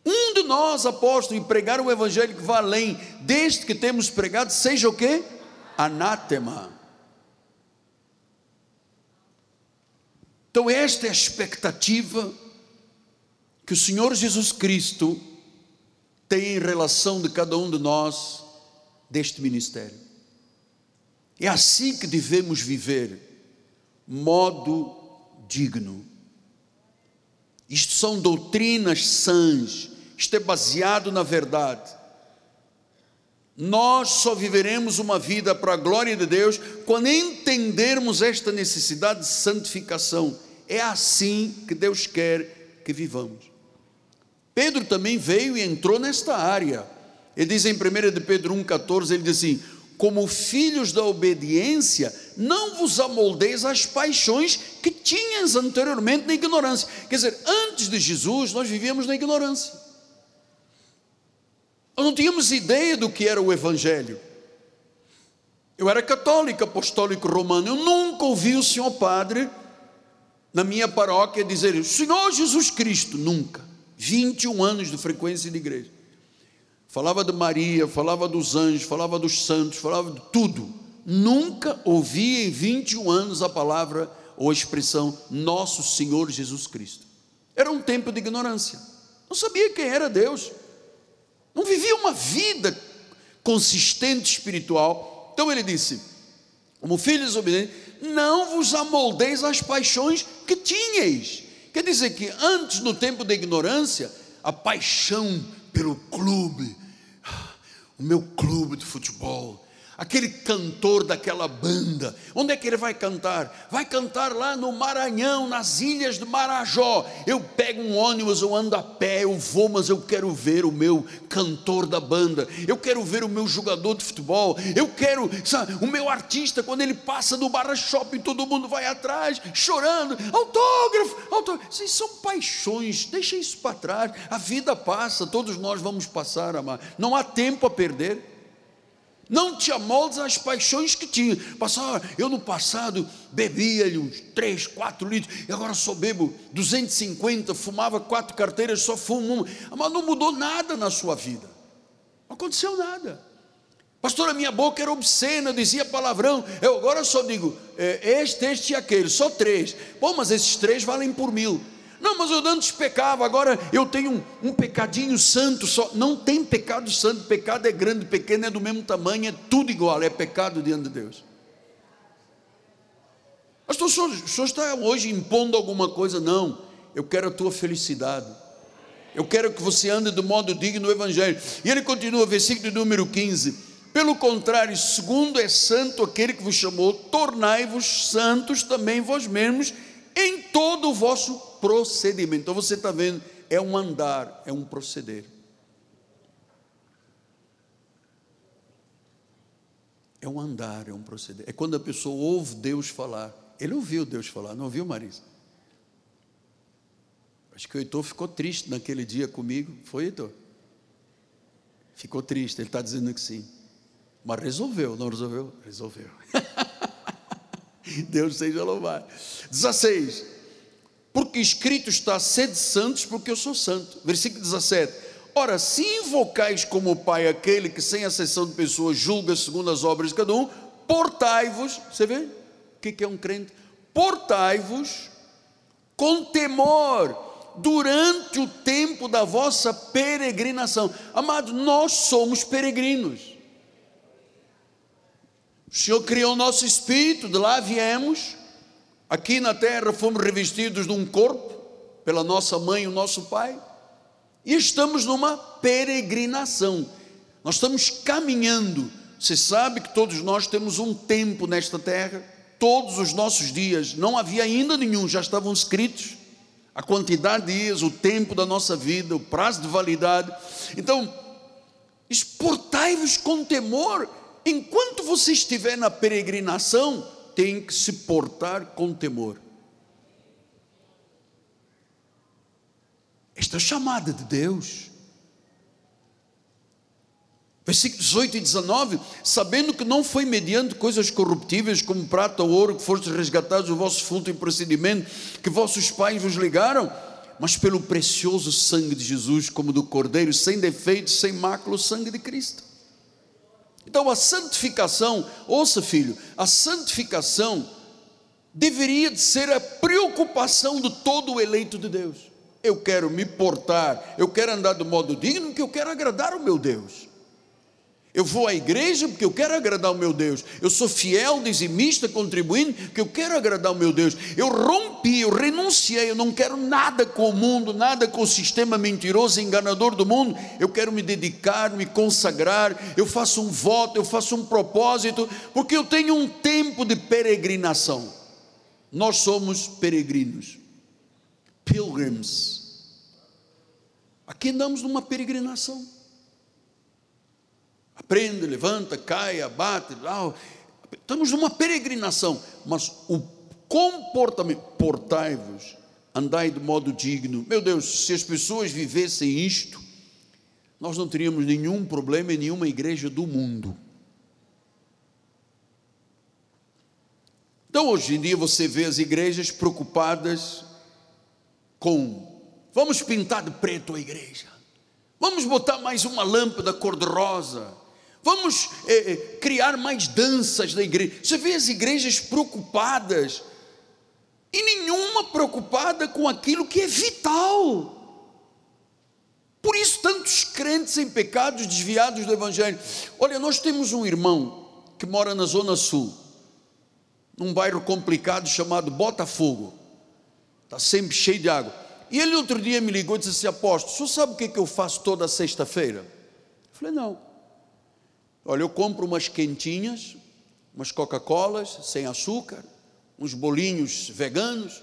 um de nós, apóstolos, e pregar o evangelho que vá além, desde que temos pregado, seja o que? Anátema. Então, esta é a expectativa que o Senhor Jesus Cristo tem em relação de cada um de nós deste ministério. É assim que devemos viver, modo digno. Isto são doutrinas sãs, isto é baseado na verdade. Nós só viveremos uma vida para a glória de Deus quando entendermos esta necessidade de santificação. É assim que Deus quer que vivamos. Pedro também veio e entrou nesta área. Ele diz em 1 de Pedro 1,14, ele diz assim: como filhos da obediência, não vos amoldeis às paixões que tinhas anteriormente na ignorância. Quer dizer, antes de Jesus, nós vivíamos na ignorância. Nós não tínhamos ideia do que era o Evangelho. Eu era católico, apostólico romano. Eu nunca ouvi o senhor padre na minha paróquia dizer Senhor Jesus Cristo. Nunca. 21 anos de frequência de igreja. Falava de Maria, falava dos anjos, falava dos santos, falava de tudo. Nunca ouvi em 21 anos a palavra ou a expressão Nosso Senhor Jesus Cristo. Era um tempo de ignorância. Não sabia quem era Deus não vivia uma vida consistente espiritual. Então ele disse: como filhos obedientes, não vos amoldeis às paixões que tinhais. Quer dizer que antes, no tempo da ignorância, a paixão pelo clube, o meu clube de futebol, aquele cantor daquela banda, onde é que ele vai cantar? Vai cantar lá no Maranhão, nas ilhas do Marajó. Eu pego um ônibus, eu ando a pé, eu vou, mas eu quero ver o meu cantor da banda, eu quero ver o meu jogador de futebol, eu quero, sabe, o meu artista, quando ele passa no Barra Shopping, todo mundo vai atrás, chorando, autógrafo, autógrafo. Isso são paixões, deixa isso para trás, a vida passa, todos nós vamos passar, amar. Não há tempo a perder. Não te amoldes às paixões que tinha. Passar, eu no passado bebia uns 3, 4 litros, e agora só bebo 250, fumava quatro carteiras, só fumo uma. Mas não mudou nada na sua vida. Não aconteceu nada. Pastor, a minha boca era obscena, dizia palavrão. Eu agora só digo, é, este, este e aquele, só três. Bom, mas esses três valem por mil. Não, mas eu antes pecava, agora eu tenho um, um, pecadinho santo só. Não tem pecado santo, pecado é grande, pequeno é do mesmo tamanho, é tudo igual, é pecado diante de Deus. Mas o senhor, o senhor está hoje impondo alguma coisa? Não, eu quero a tua felicidade. Eu quero que você ande do modo digno do Evangelho. E ele continua, versículo número 15. Pelo contrário, segundo é santo aquele que vos chamou, tornai-vos santos também vós mesmos em todo o vosso procedimento. Então você está vendo, é um andar, é um proceder. É um andar, é um proceder. É quando a pessoa ouve Deus falar. Ele ouviu Deus falar, não ouviu, Marisa? Acho que o Heitor ficou triste naquele dia comigo. Foi, Heitor? Ficou triste, ele está dizendo que sim. Mas resolveu, não resolveu? Resolveu. (laughs) Deus seja louvado. 16. Porque escrito está, sede santos, porque eu sou santo. Versículo 17. Ora, se invocais como Pai aquele que, sem acessão de pessoas, julga segundo as obras de cada um, portai-vos. Você vê? O que é um crente? Portai-vos com temor durante o tempo da vossa peregrinação. Amados, nós somos peregrinos. O Senhor criou o nosso espírito, de lá viemos, aqui na terra fomos revestidos de um corpo, pela nossa mãe e o nosso pai, e estamos numa peregrinação, nós estamos caminhando. Você sabe que todos nós temos um tempo nesta terra, todos os nossos dias, não havia ainda nenhum, já estavam escritos a quantidade de dias, o tempo da nossa vida, o prazo de validade. Então, exportai-vos com temor enquanto você estiver na peregrinação, tem que se portar com temor. Esta chamada de Deus. Versículos 18 e 19: Sabendo que não foi mediante coisas corruptíveis, como prata ou ouro, que fostes resgatados do vosso fulto e procedimento, que vossos pais vos ligaram, mas pelo precioso sangue de Jesus, como do Cordeiro, sem defeito, sem mácula, o sangue de Cristo. Então a santificação, ouça filho, a santificação deveria de ser a preocupação de todo o eleito de Deus. Eu quero me portar, eu quero andar do modo digno, que eu quero agradar o meu Deus. Eu vou à igreja porque eu quero agradar o meu Deus. Eu sou fiel, dizimista, contribuindo porque eu quero agradar o meu Deus. Eu rompi, eu renunciei, eu não quero nada com o mundo, nada com o sistema mentiroso e enganador do mundo. Eu quero me dedicar, me consagrar. Eu faço um voto, eu faço um propósito, porque eu tenho um tempo de peregrinação. Nós somos peregrinos, pilgrims. Aqui andamos numa peregrinação aprende, levanta, cai, abate, estamos numa peregrinação, mas o comportamento, portai-vos, andai de modo digno. Meu Deus, se as pessoas vivessem isto, nós não teríamos nenhum problema em nenhuma igreja do mundo. Então, hoje em dia, você vê as igrejas preocupadas com: vamos pintar de preto a igreja, vamos botar mais uma lâmpada cor-de-rosa, Vamos é, criar mais danças na igreja. Você vê as igrejas preocupadas, e nenhuma preocupada com aquilo que é vital. Por isso, tantos crentes em pecados desviados do Evangelho. Olha, nós temos um irmão que mora na Zona Sul, num bairro complicado chamado Botafogo, está sempre cheio de água. E ele outro dia me ligou e disse assim: Apóstolo, o senhor sabe o que, é que eu faço toda sexta-feira? Eu falei: Não. Olha, eu compro umas quentinhas, umas Coca-Colas sem açúcar, uns bolinhos veganos.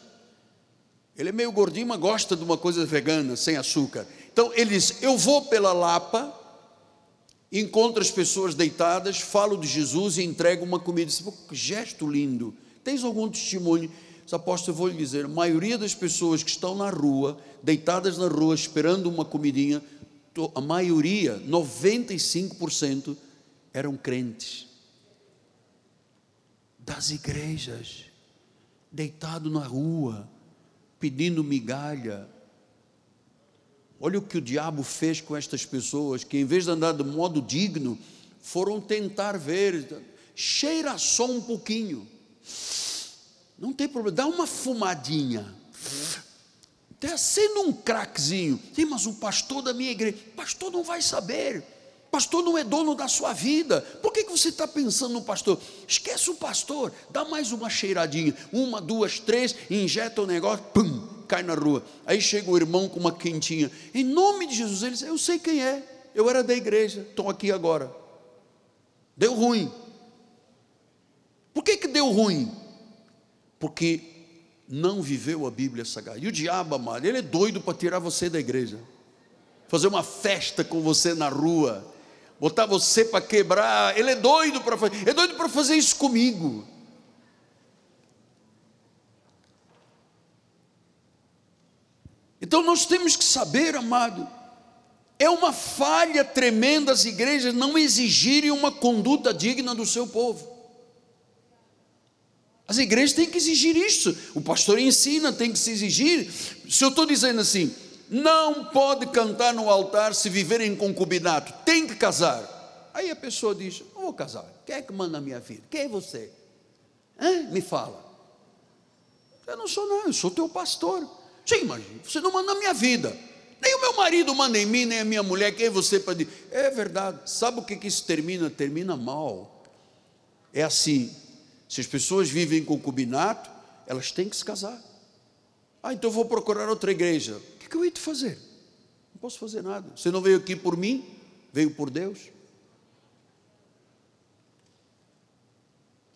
Ele é meio gordinho, mas gosta de uma coisa vegana, sem açúcar. Então ele diz: Eu vou pela Lapa, encontro as pessoas deitadas, falo de Jesus e entrego uma comida. Diz, que gesto lindo. Tens algum testemunho? Diz, apóstolo, eu vou lhe dizer: a maioria das pessoas que estão na rua, deitadas na rua, esperando uma comidinha, a maioria, 95%, eram crentes das igrejas, deitado na rua, pedindo migalha. Olha o que o diabo fez com estas pessoas que, em vez de andar de modo digno, foram tentar ver, cheira só um pouquinho, não tem problema, dá uma fumadinha, está sendo um craquezinho, sim, mas o pastor da minha igreja, pastor não vai saber, pastor não é dono da sua vida. Por que, que você está pensando no pastor? Esquece o pastor, dá mais uma cheiradinha, uma, duas, três, injeta o negócio, pum, cai na rua. Aí chega o irmão com uma quentinha. Em nome de Jesus, ele diz: Eu sei quem é, eu era da igreja, estou aqui agora. Deu ruim. Por que, que deu ruim? Porque não viveu a Bíblia Sagrada. E o diabo, amado, ele é doido para tirar você da igreja, fazer uma festa com você na rua botar você para quebrar. Ele é doido para fazer, é doido para fazer isso comigo. Então nós temos que saber, amado, é uma falha tremenda as igrejas não exigirem uma conduta digna do seu povo. As igrejas têm que exigir isso. O pastor ensina, tem que se exigir. Se eu estou dizendo assim, não pode cantar no altar se viver em concubinato, tem que casar. Aí a pessoa diz: Não vou casar, quem é que manda na minha vida? Quem é você? Hã? Me fala. Eu não sou, não, eu sou teu pastor. Sim, mas você não manda na minha vida. Nem o meu marido manda em mim, nem a minha mulher, quem é você para dizer? É verdade. Sabe o que, que isso termina? Termina mal. É assim: se as pessoas vivem em concubinato, elas têm que se casar. Ah, então eu vou procurar outra igreja que, que eu ia te fazer? Não posso fazer nada. Você não veio aqui por mim, veio por Deus.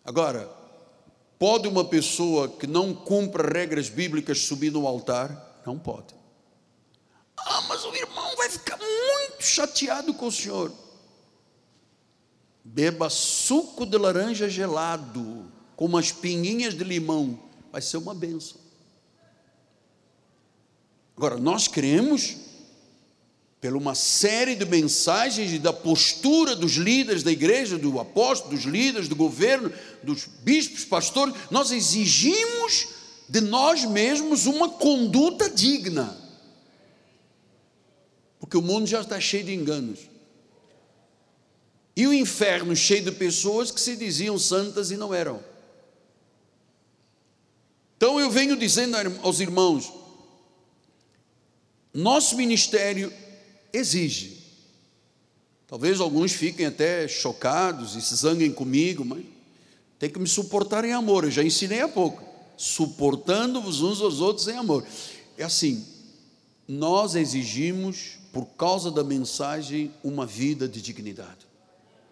Agora, pode uma pessoa que não cumpra regras bíblicas subir no altar? Não pode. Ah, mas o irmão vai ficar muito chateado com o senhor. Beba suco de laranja gelado, com umas pinguinhas de limão, vai ser uma benção. Agora, nós cremos, pela uma série de mensagens e da postura dos líderes da igreja, do apóstolo, dos líderes do governo, dos bispos, pastores, nós exigimos de nós mesmos uma conduta digna. Porque o mundo já está cheio de enganos. E o inferno cheio de pessoas que se diziam santas e não eram. Então eu venho dizendo aos irmãos, nosso ministério exige, Talvez alguns fiquem até chocados e se zanguem comigo, mas tem que me suportar em amor. Eu já ensinei há pouco. Suportando-vos uns aos outros em amor. É assim, nós exigimos, por causa da mensagem, uma vida de dignidade.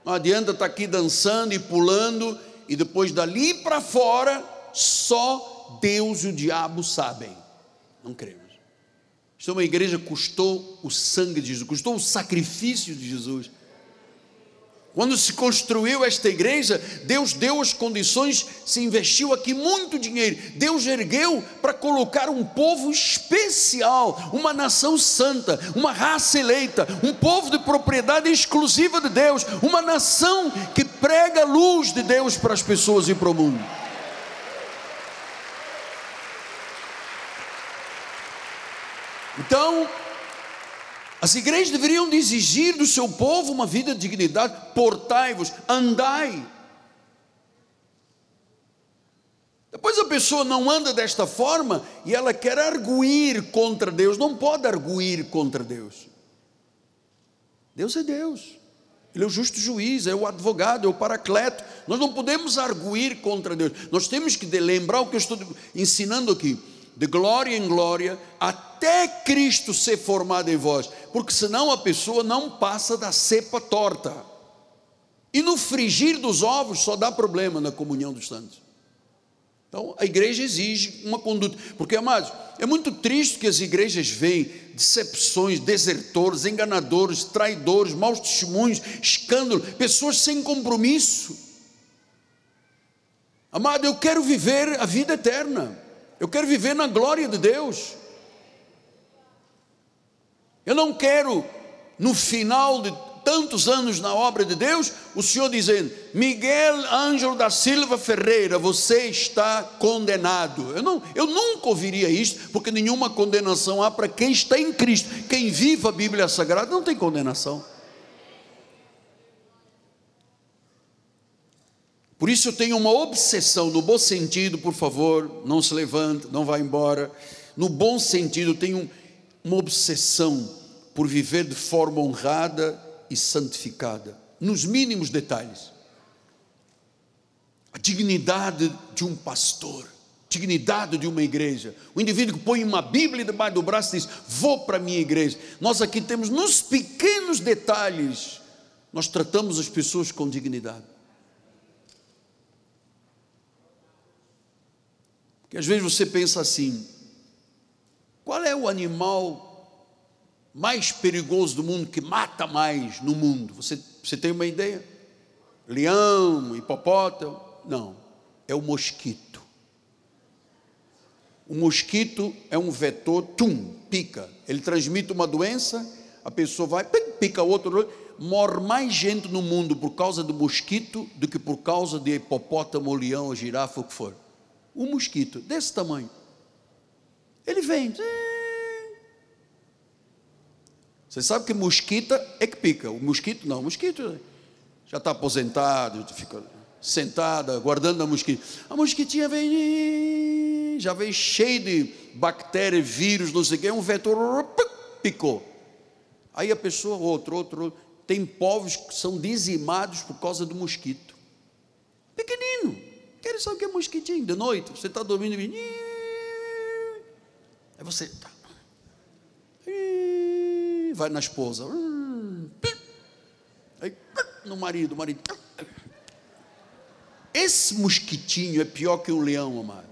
Não adianta estar aqui dançando e pulando e depois dali para fora só Deus e o diabo sabem. Não cremos. Isto é uma igreja que custou o sangue de Jesus, custou o sacrifício de Jesus. Quando se construiu esta igreja, Deus deu as condições, se investiu aqui muito dinheiro. Deus ergueu para colocar um povo especial, uma nação santa, uma raça eleita, um povo de propriedade exclusiva de Deus, uma nação que prega a luz de Deus para as pessoas e para o mundo. Então, as igrejas deveriam exigir do seu povo uma vida de dignidade, portai-vos, andai. Depois a pessoa não anda desta forma e ela quer arguir contra Deus, não pode arguir contra Deus. Deus é Deus, Ele é o justo juiz, é o advogado, é o paracleto. Nós não podemos arguir contra Deus, nós temos que lembrar o que eu estou ensinando aqui de glória em glória, até Cristo ser formado em vós, porque senão a pessoa não passa da cepa torta. E no frigir dos ovos só dá problema na comunhão dos santos. Então a igreja exige uma conduta, porque amados, é muito triste que as igrejas veem decepções, desertores, enganadores, traidores, maus testemunhos, escândalo, pessoas sem compromisso. Amado, eu quero viver a vida eterna. Eu quero viver na glória de Deus. Eu não quero, no final de tantos anos na obra de Deus, o Senhor dizendo: Miguel Ângelo da Silva Ferreira, você está condenado. Eu, não, eu nunca ouviria isto, porque nenhuma condenação há para quem está em Cristo. Quem vive a Bíblia Sagrada não tem condenação. Por isso eu tenho uma obsessão, no bom sentido, por favor, não se levante, não vá embora. No bom sentido, eu tenho uma obsessão por viver de forma honrada e santificada, nos mínimos detalhes. A dignidade de um pastor, dignidade de uma igreja. O indivíduo que põe uma Bíblia debaixo do braço e diz: Vou para a minha igreja. Nós aqui temos nos pequenos detalhes, nós tratamos as pessoas com dignidade. Que às vezes você pensa assim: qual é o animal mais perigoso do mundo, que mata mais no mundo? Você, você tem uma ideia? Leão, hipopótamo? Não, é o mosquito. O mosquito é um vetor, tum, pica. Ele transmite uma doença, a pessoa vai, pica outro, morre mais gente no mundo por causa do mosquito do que por causa de hipopótamo, leão, girafa, o que for um mosquito desse tamanho. Ele vem. Você sabe que mosquita é que pica. O mosquito não. O mosquito já está aposentado, fica sentada, guardando a mosquita. A mosquitinha vem, já vem cheio de bactérias, vírus, não sei o que, um vetor, picou. Aí a pessoa, outro, outro, tem povos que são dizimados por causa do mosquito. Pequenino. Quer saber o que é mosquitinho? De noite, você está dormindo e Aí você tá. vai na esposa. Aí no marido, marido. Esse mosquitinho é pior que um leão, amado.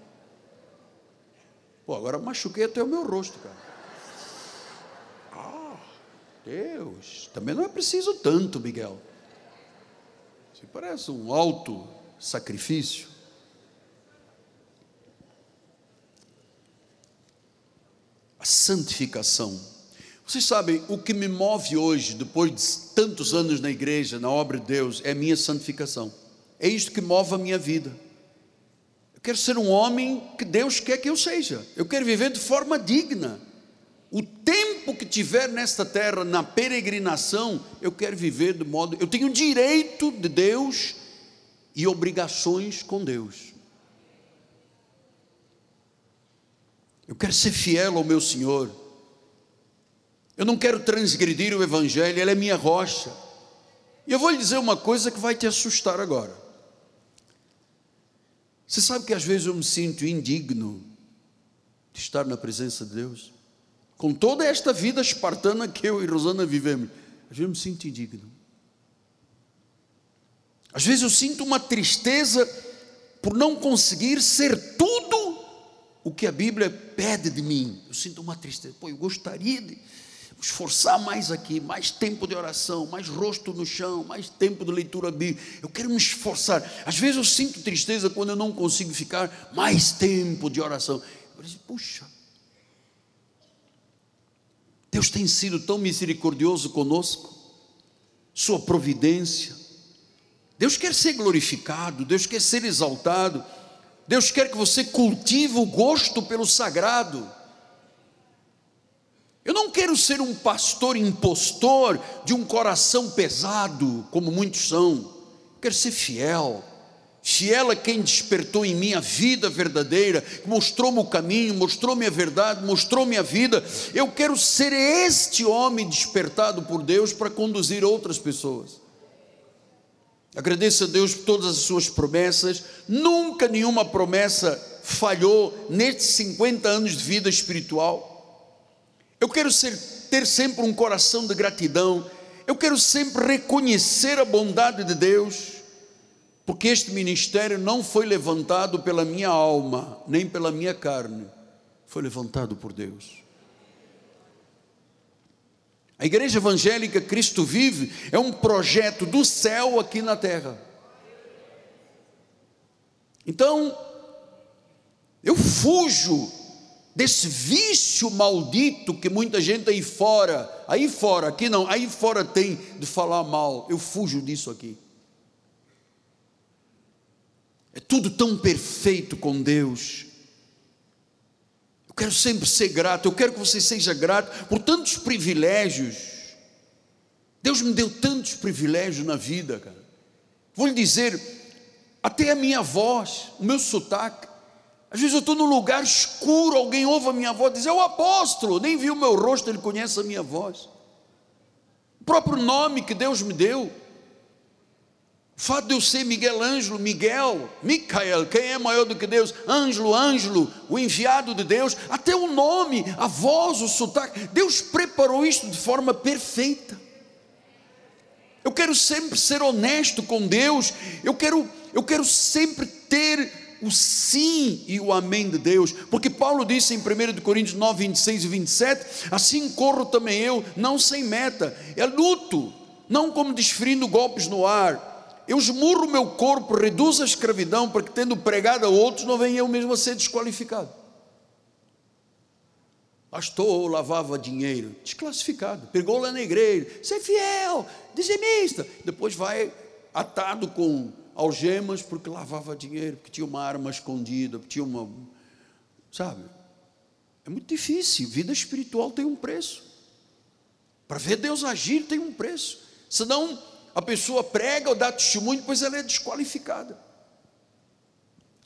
Pô, agora machuquei até o meu rosto, cara. Ah, Deus, também não é preciso tanto, Miguel. Você parece um alto sacrifício. Santificação. Vocês sabem, o que me move hoje, depois de tantos anos na igreja, na obra de Deus, é a minha santificação. É isto que move a minha vida. Eu quero ser um homem que Deus quer que eu seja. Eu quero viver de forma digna. O tempo que tiver nesta terra, na peregrinação, eu quero viver de modo. Eu tenho direito de Deus e obrigações com Deus. Eu quero ser fiel ao meu Senhor. Eu não quero transgredir o Evangelho, Ele é minha rocha. E eu vou lhe dizer uma coisa que vai te assustar agora. Você sabe que às vezes eu me sinto indigno de estar na presença de Deus? Com toda esta vida espartana que eu e Rosana vivemos, às vezes eu me sinto indigno. Às vezes eu sinto uma tristeza por não conseguir ser tudo o que a Bíblia pede de mim. Eu sinto uma tristeza. Pô, eu gostaria de esforçar mais aqui, mais tempo de oração, mais rosto no chão, mais tempo de leitura bíblica. Eu quero me esforçar. Às vezes eu sinto tristeza quando eu não consigo ficar mais tempo de oração. Eu digo, puxa, Deus tem sido tão misericordioso conosco, Sua providência. Deus quer ser glorificado, Deus quer ser exaltado, Deus quer que você cultive o gosto pelo sagrado. Eu não quero ser um pastor impostor de um coração pesado, como muitos são. Quero ser fiel. Fiel a quem despertou em mim a vida verdadeira, mostrou-me o caminho, mostrou-me a verdade, mostrou-me a vida. Eu quero ser este homem despertado por Deus para conduzir outras pessoas. Agradeço a Deus por todas as suas promessas. Nunca nenhuma promessa falhou nestes 50 anos de vida espiritual. Eu quero ser, ter sempre um coração de gratidão. Eu quero sempre reconhecer a bondade de Deus, porque este ministério não foi levantado pela minha alma, nem pela minha carne, foi levantado por Deus. A igreja evangélica Cristo Vive é um projeto do céu aqui na terra. Então, eu fujo desse vício maldito que muita gente aí fora, aí fora, aqui não, aí fora tem de falar mal. Eu fujo disso aqui. É tudo tão perfeito com Deus. Quero sempre ser grato, eu quero que você seja grato por tantos privilégios. Deus me deu tantos privilégios na vida, cara. Vou lhe dizer, até a minha voz, o meu sotaque, às vezes eu estou num lugar escuro, alguém ouve a minha voz e diz: É o apóstolo, nem viu o meu rosto, ele conhece a minha voz. O próprio nome que Deus me deu. O fato de eu ser Miguel Ângelo, Miguel, Micael, quem é maior do que Deus? Ângelo, Ângelo, o enviado de Deus, até o nome, a voz, o sotaque, Deus preparou isto de forma perfeita. Eu quero sempre ser honesto com Deus, eu quero, eu quero sempre ter o sim e o amém de Deus, porque Paulo disse em 1 Coríntios 9, 26 e 27: Assim corro também eu, não sem meta, é luto, não como desferindo golpes no ar. Eu esmurro o meu corpo, reduzo a escravidão, para que tendo pregado a outros, não venha eu mesmo a ser desqualificado. Pastor lavava dinheiro, desclassificado, pegou lá na igreja, ser fiel, dizimista, depois vai atado com algemas porque lavava dinheiro, porque tinha uma arma escondida, porque tinha uma. Sabe? É muito difícil. Vida espiritual tem um preço. Para ver Deus agir tem um preço. Senão a pessoa prega ou dá testemunho, depois ela é desqualificada.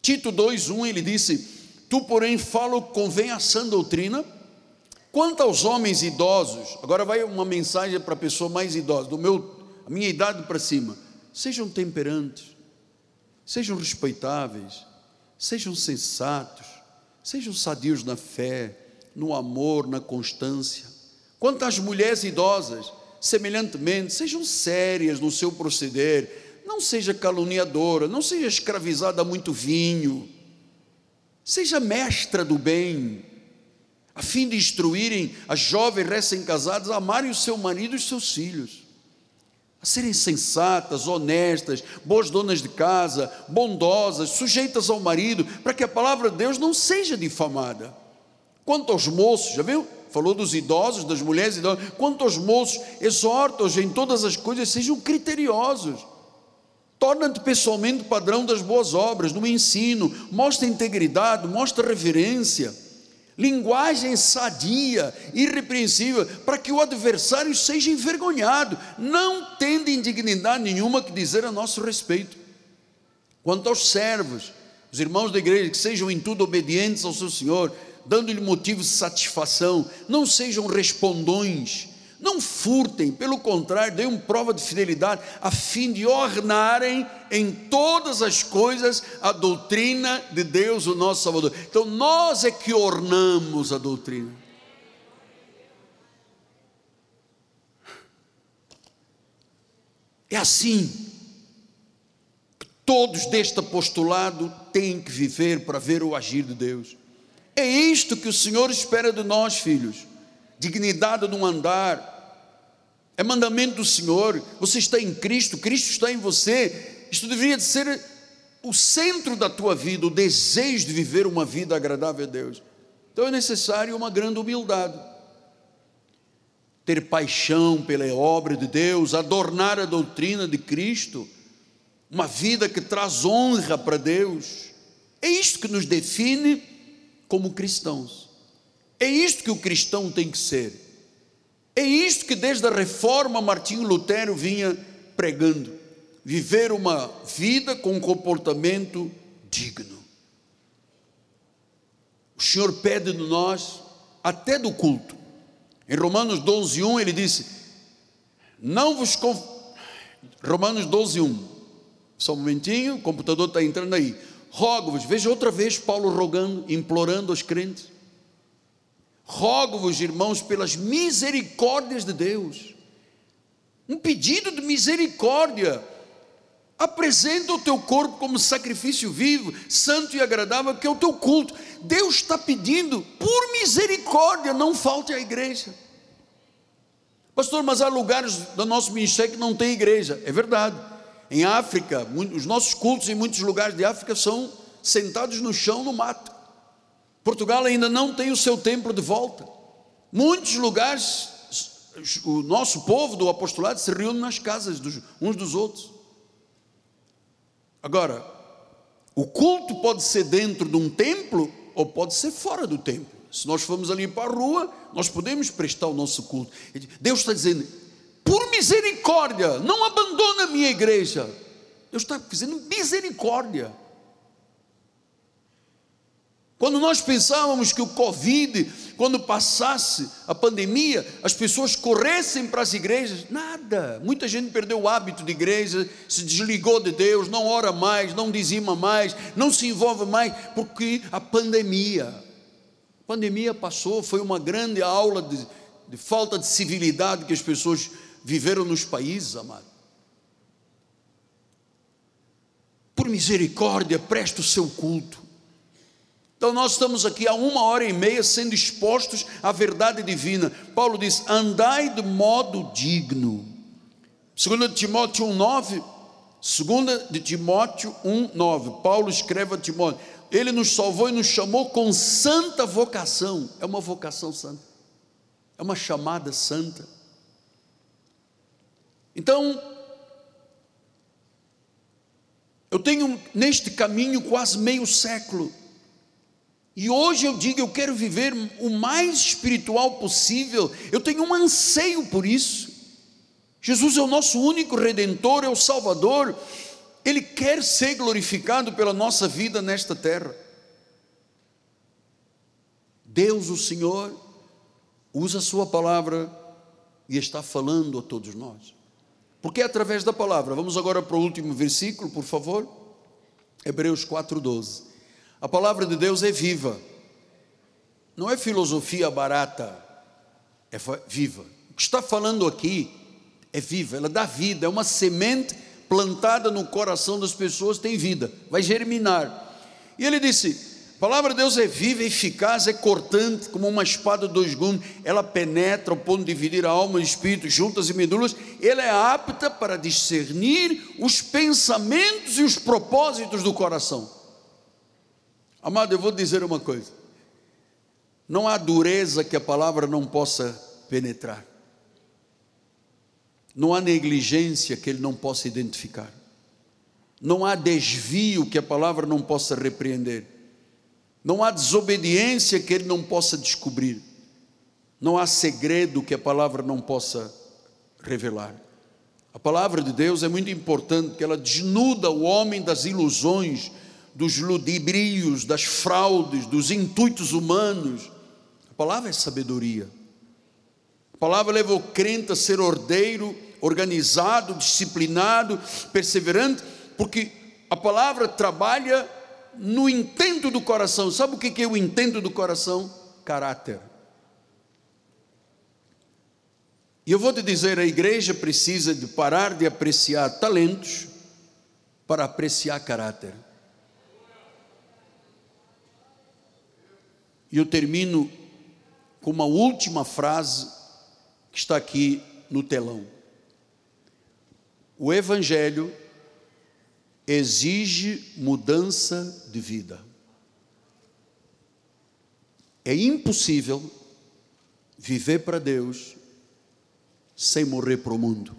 Tito 2,1 ele disse: Tu, porém, fala o que convém a sã doutrina. Quanto aos homens idosos, agora vai uma mensagem para a pessoa mais idosa, do meu, a minha idade para cima, sejam temperantes, sejam respeitáveis, sejam sensatos, sejam sadios na fé, no amor, na constância. Quanto às mulheres idosas, semelhantemente, sejam sérias no seu proceder, não seja caluniadora, não seja escravizada a muito vinho, seja mestra do bem, a fim de instruírem as jovens recém-casadas a amarem o seu marido e os seus filhos. A serem sensatas, honestas, boas donas de casa, bondosas, sujeitas ao marido, para que a palavra de Deus não seja difamada. Quanto aos moços, já viu? Falou dos idosos, das mulheres idosas. Quanto aos moços, exorta-os em todas as coisas, sejam criteriosos. Torna-te pessoalmente padrão das boas obras, no ensino, mostra integridade, mostra reverência linguagem sadia, irrepreensível, para que o adversário seja envergonhado, não tendo indignidade nenhuma que dizer a nosso respeito. Quanto aos servos, os irmãos da igreja, que sejam em tudo obedientes ao seu Senhor, dando-lhe motivos de satisfação, não sejam respondões, Não furtem, pelo contrário, deem prova de fidelidade, a fim de ornarem em todas as coisas a doutrina de Deus, o nosso Salvador. Então, nós é que ornamos a doutrina. É assim que todos deste apostolado têm que viver para ver o agir de Deus. É isto que o Senhor espera de nós, filhos. Dignidade no andar, é mandamento do Senhor. Você está em Cristo, Cristo está em você. Isto deveria de ser o centro da tua vida, o desejo de viver uma vida agradável a Deus. Então é necessário uma grande humildade. Ter paixão pela obra de Deus, adornar a doutrina de Cristo, uma vida que traz honra para Deus. É isto que nos define como cristãos. É isto que o cristão tem que ser. É isto que desde a reforma Martinho Lutero vinha pregando: viver uma vida com um comportamento digno. O Senhor pede de nós, até do culto. Em Romanos 12, 1, ele disse: Não vos. Conf... Romanos 12, 1. Só um momentinho, o computador está entrando aí. Rogo-vos, veja outra vez Paulo rogando, implorando aos crentes Rogo-vos, irmãos, pelas misericórdias de Deus. Um pedido de misericórdia. Apresenta o teu corpo como sacrifício vivo, santo e agradável, que é o teu culto. Deus está pedindo, por misericórdia, não falte à igreja. Pastor, mas há lugares do nosso ministério que não tem igreja. É verdade. Em África, os nossos cultos em muitos lugares de África são sentados no chão, no mato. Portugal ainda não tem o seu templo de volta. Muitos lugares, o nosso povo do apostolado se reúne nas casas dos, uns dos outros. Agora, o culto pode ser dentro de um templo ou pode ser fora do templo. Se nós formos ali para a rua, nós podemos prestar o nosso culto. Deus está dizendo, misericórdia, não abandona a minha igreja. Deus está dizendo misericórdia. Quando nós pensávamos que o Covid, quando passasse a pandemia, as pessoas corressem para as igrejas, nada. Muita gente perdeu o hábito de igreja, se desligou de Deus, não ora mais, não dizima mais, não se envolve mais, porque a pandemia. A pandemia passou, foi uma grande aula de, de falta de civilidade que as pessoas viveram nos países, amado. Por misericórdia, presta o seu culto então nós estamos aqui há uma hora e meia sendo expostos à verdade divina. Paulo diz: andai de modo digno. 2 Timóteo 1,9. 2 de Timóteo 1,9. Paulo escreve a Timóteo: Ele nos salvou e nos chamou com santa vocação. É uma vocação santa, é uma chamada santa. Então, eu tenho neste caminho quase meio século e hoje eu digo, eu quero viver o mais espiritual possível, eu tenho um anseio por isso. Jesus é o nosso único redentor, é o Salvador, Ele quer ser glorificado pela nossa vida nesta terra. Deus, o Senhor, usa a Sua palavra e está falando a todos nós, porque é através da palavra. Vamos agora para o último versículo, por favor, Hebreus 4,12. A palavra de Deus é viva, não é filosofia barata, é viva. O que está falando aqui é viva, ela dá vida, é uma semente plantada no coração das pessoas, tem vida, vai germinar. E ele disse: a palavra de Deus é viva, eficaz, é cortante, como uma espada de dois gumes, ela penetra ao ponto de dividir a alma e o espírito, juntas e medulas, ela é apta para discernir os pensamentos e os propósitos do coração. Amado, eu vou dizer uma coisa: não há dureza que a palavra não possa penetrar, não há negligência que ele não possa identificar, não há desvio que a palavra não possa repreender, não há desobediência que ele não possa descobrir, não há segredo que a palavra não possa revelar. A palavra de Deus é muito importante, porque ela desnuda o homem das ilusões dos ludibrios, das fraudes, dos intuitos humanos. A palavra é sabedoria. A palavra leva o crente a ser ordeiro, organizado, disciplinado, perseverante, porque a palavra trabalha no intento do coração. Sabe o que é o intento do coração? Caráter. E eu vou te dizer: a igreja precisa de parar de apreciar talentos para apreciar caráter. E eu termino com uma última frase que está aqui no telão. O Evangelho exige mudança de vida. É impossível viver para Deus sem morrer para o mundo.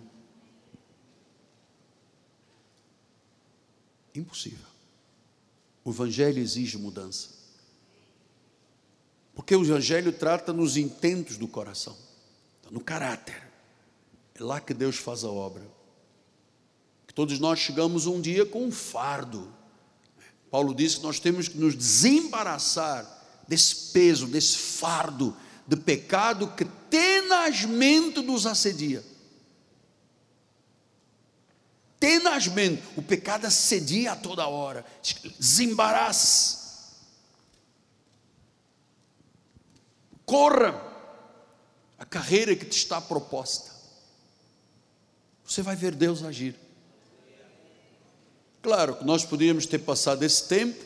Impossível. O Evangelho exige mudança. Porque o Evangelho trata nos intentos do coração, no caráter. É lá que Deus faz a obra. Todos nós chegamos um dia com um fardo. Paulo diz que nós temos que nos desembaraçar desse peso, desse fardo de pecado que tenazmente nos assedia. Tenazmente, o pecado assedia a toda hora. Desembarace. Corra a carreira que te está proposta. Você vai ver Deus agir. Claro que nós podíamos ter passado esse tempo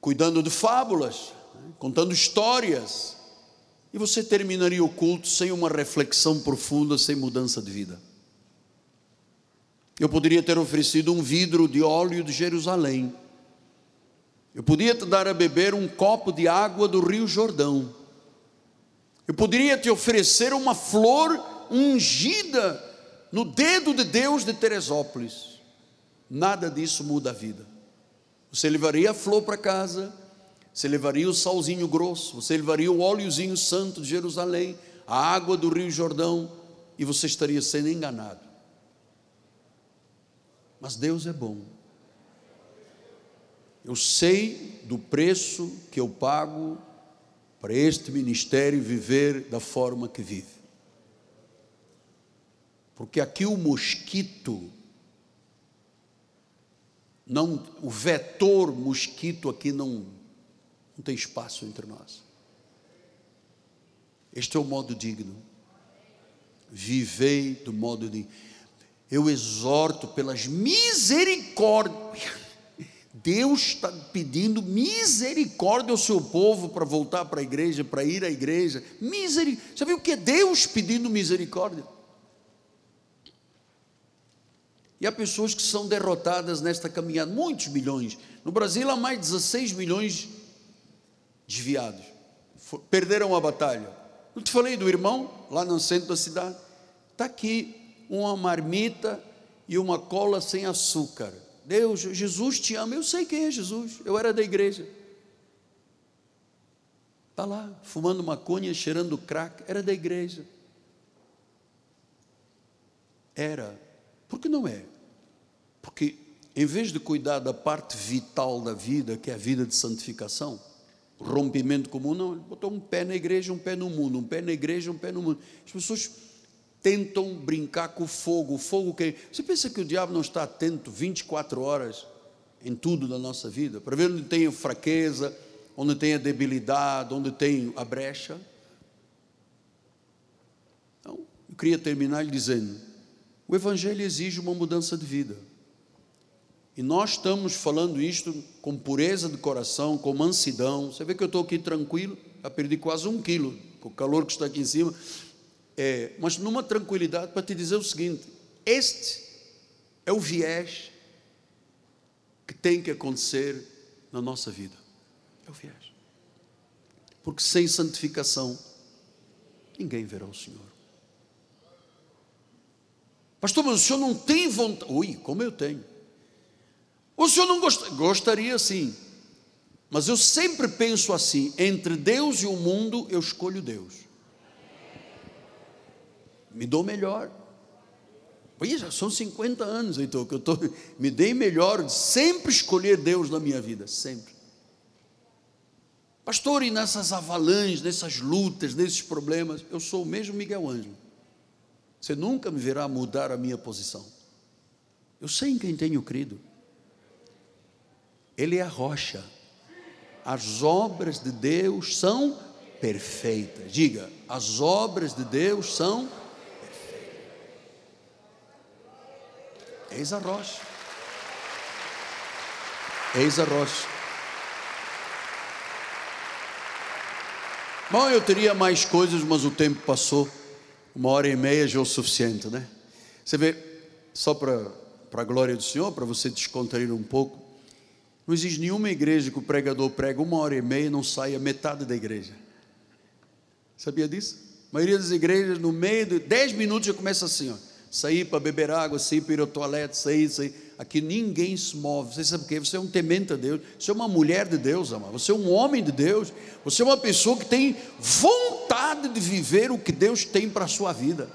cuidando de fábulas, né, contando histórias, e você terminaria o culto sem uma reflexão profunda, sem mudança de vida. Eu poderia ter oferecido um vidro de óleo de Jerusalém. Eu podia te dar a beber um copo de água do Rio Jordão. Eu poderia te oferecer uma flor ungida no dedo de Deus de Teresópolis. Nada disso muda a vida. Você levaria a flor para casa, você levaria o salzinho grosso, você levaria o óleozinho santo de Jerusalém, a água do Rio Jordão, e você estaria sendo enganado. Mas Deus é bom. Eu sei do preço que eu pago para este ministério viver da forma que vive. Porque aqui o mosquito, não, o vetor mosquito aqui não não tem espaço entre nós. Este é o modo digno. Vivei do modo digno. Eu exorto pelas misericórdias. Deus está pedindo misericórdia ao seu povo para voltar para a igreja, para ir à igreja. Misericórdia. Você viu o que é Deus pedindo misericórdia? E há pessoas que são derrotadas nesta caminhada, muitos milhões. No Brasil há mais de 16 milhões desviados, perderam a batalha. Eu te falei do irmão lá no centro da cidade. Está aqui uma marmita e uma cola sem açúcar. Deus, Jesus te ama. Eu sei quem é Jesus. Eu era da igreja. Está lá, fumando maconha, cheirando crack. Era da igreja. Era. Por que não é? Porque em vez de cuidar da parte vital da vida, que é a vida de santificação, rompimento comum, não, ele botou um pé na igreja, um pé no mundo, um pé na igreja, um pé no mundo. As pessoas tentam brincar com o fogo, o fogo que. Você pensa que o diabo não está atento 24 horas em tudo da nossa vida, para ver onde tem a fraqueza, onde tem a debilidade, onde tem a brecha? Então, eu queria terminar lhe dizendo: o Evangelho exige uma mudança de vida. E nós estamos falando isto com pureza de coração, com mansidão. Você vê que eu estou aqui tranquilo, já perdi quase um quilo, com o calor que está aqui em cima. É, mas numa tranquilidade para te dizer o seguinte: este é o viés que tem que acontecer na nossa vida. É o viés. Porque sem santificação, ninguém verá o Senhor. Pastor, mas o senhor não tem vontade. Ui, como eu tenho. O senhor não gost... gostaria sim, mas eu sempre penso assim: entre Deus e o mundo, eu escolho Deus. Me dou melhor. Olha, já são 50 anos, então, que eu tô, me dei melhor de sempre escolher Deus na minha vida, sempre. Pastor, e nessas avalanches, nessas lutas, nesses problemas, eu sou o mesmo Miguel Ângelo. Você nunca me verá mudar a minha posição. Eu sei em quem tenho crido. Ele é a rocha. As obras de Deus são perfeitas. Diga, as obras de Deus são perfeitas. Eis a rocha. Eis a rocha. Bom, eu teria mais coisas, mas o tempo passou. Uma hora e meia já é o suficiente, né? Você vê, só para a glória do Senhor, para você descontrair um pouco, não existe nenhuma igreja que o pregador prega uma hora e meia e não saia metade da igreja. Sabia disso? A maioria das igrejas, no meio de 10 minutos, já começa assim: ó, sair para beber água, sair para ir ao toalete, sair, sair. Aqui ninguém se move. Você sabe o que? Você é um temente a Deus. Você é uma mulher de Deus, amado. Você é um homem de Deus. Você é uma pessoa que tem vontade de viver o que Deus tem para a sua vida.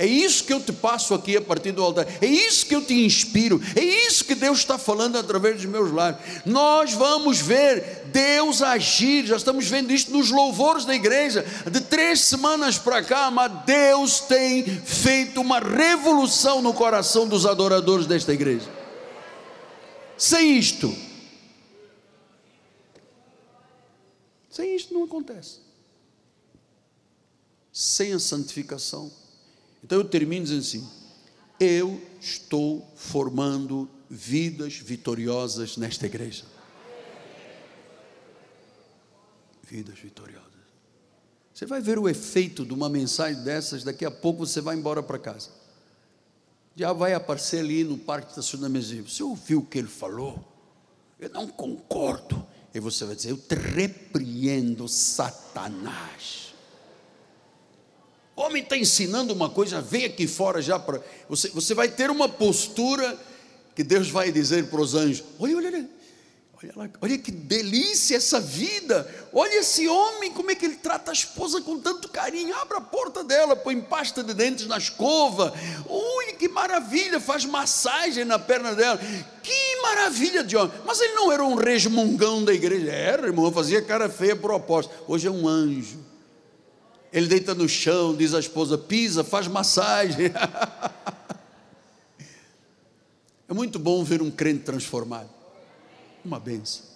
É isso que eu te passo aqui a partir do altar. É isso que eu te inspiro. É isso que Deus está falando através dos meus lábios. Nós vamos ver Deus agir. Já estamos vendo isso nos louvores da igreja. De três semanas para cá, mas Deus tem feito uma revolução no coração dos adoradores desta igreja. Sem isto, sem isto não acontece. Sem a santificação então eu termino dizendo assim: eu estou formando vidas vitoriosas nesta igreja. Vidas vitoriosas. Você vai ver o efeito de uma mensagem dessas, daqui a pouco você vai embora para casa. Já vai aparecer ali no parque de estacionamento. Você ouviu o que ele falou? Eu não concordo. E você vai dizer: Eu te repreendo, Satanás. Homem está ensinando uma coisa, vem aqui fora já para. Você, você vai ter uma postura que Deus vai dizer para os anjos: olha, olha, olha. Olha, olha que delícia essa vida. Olha esse homem, como é que ele trata a esposa com tanto carinho. Abre a porta dela, põe pasta de dentes na escova. Ui, que maravilha, faz massagem na perna dela. Que maravilha de homem. Mas ele não era um resmungão da igreja. Era, irmão, fazia cara feia propósito. Hoje é um anjo. Ele deita no chão, diz à esposa: pisa, faz massagem. (laughs) é muito bom ver um crente transformado. Uma benção.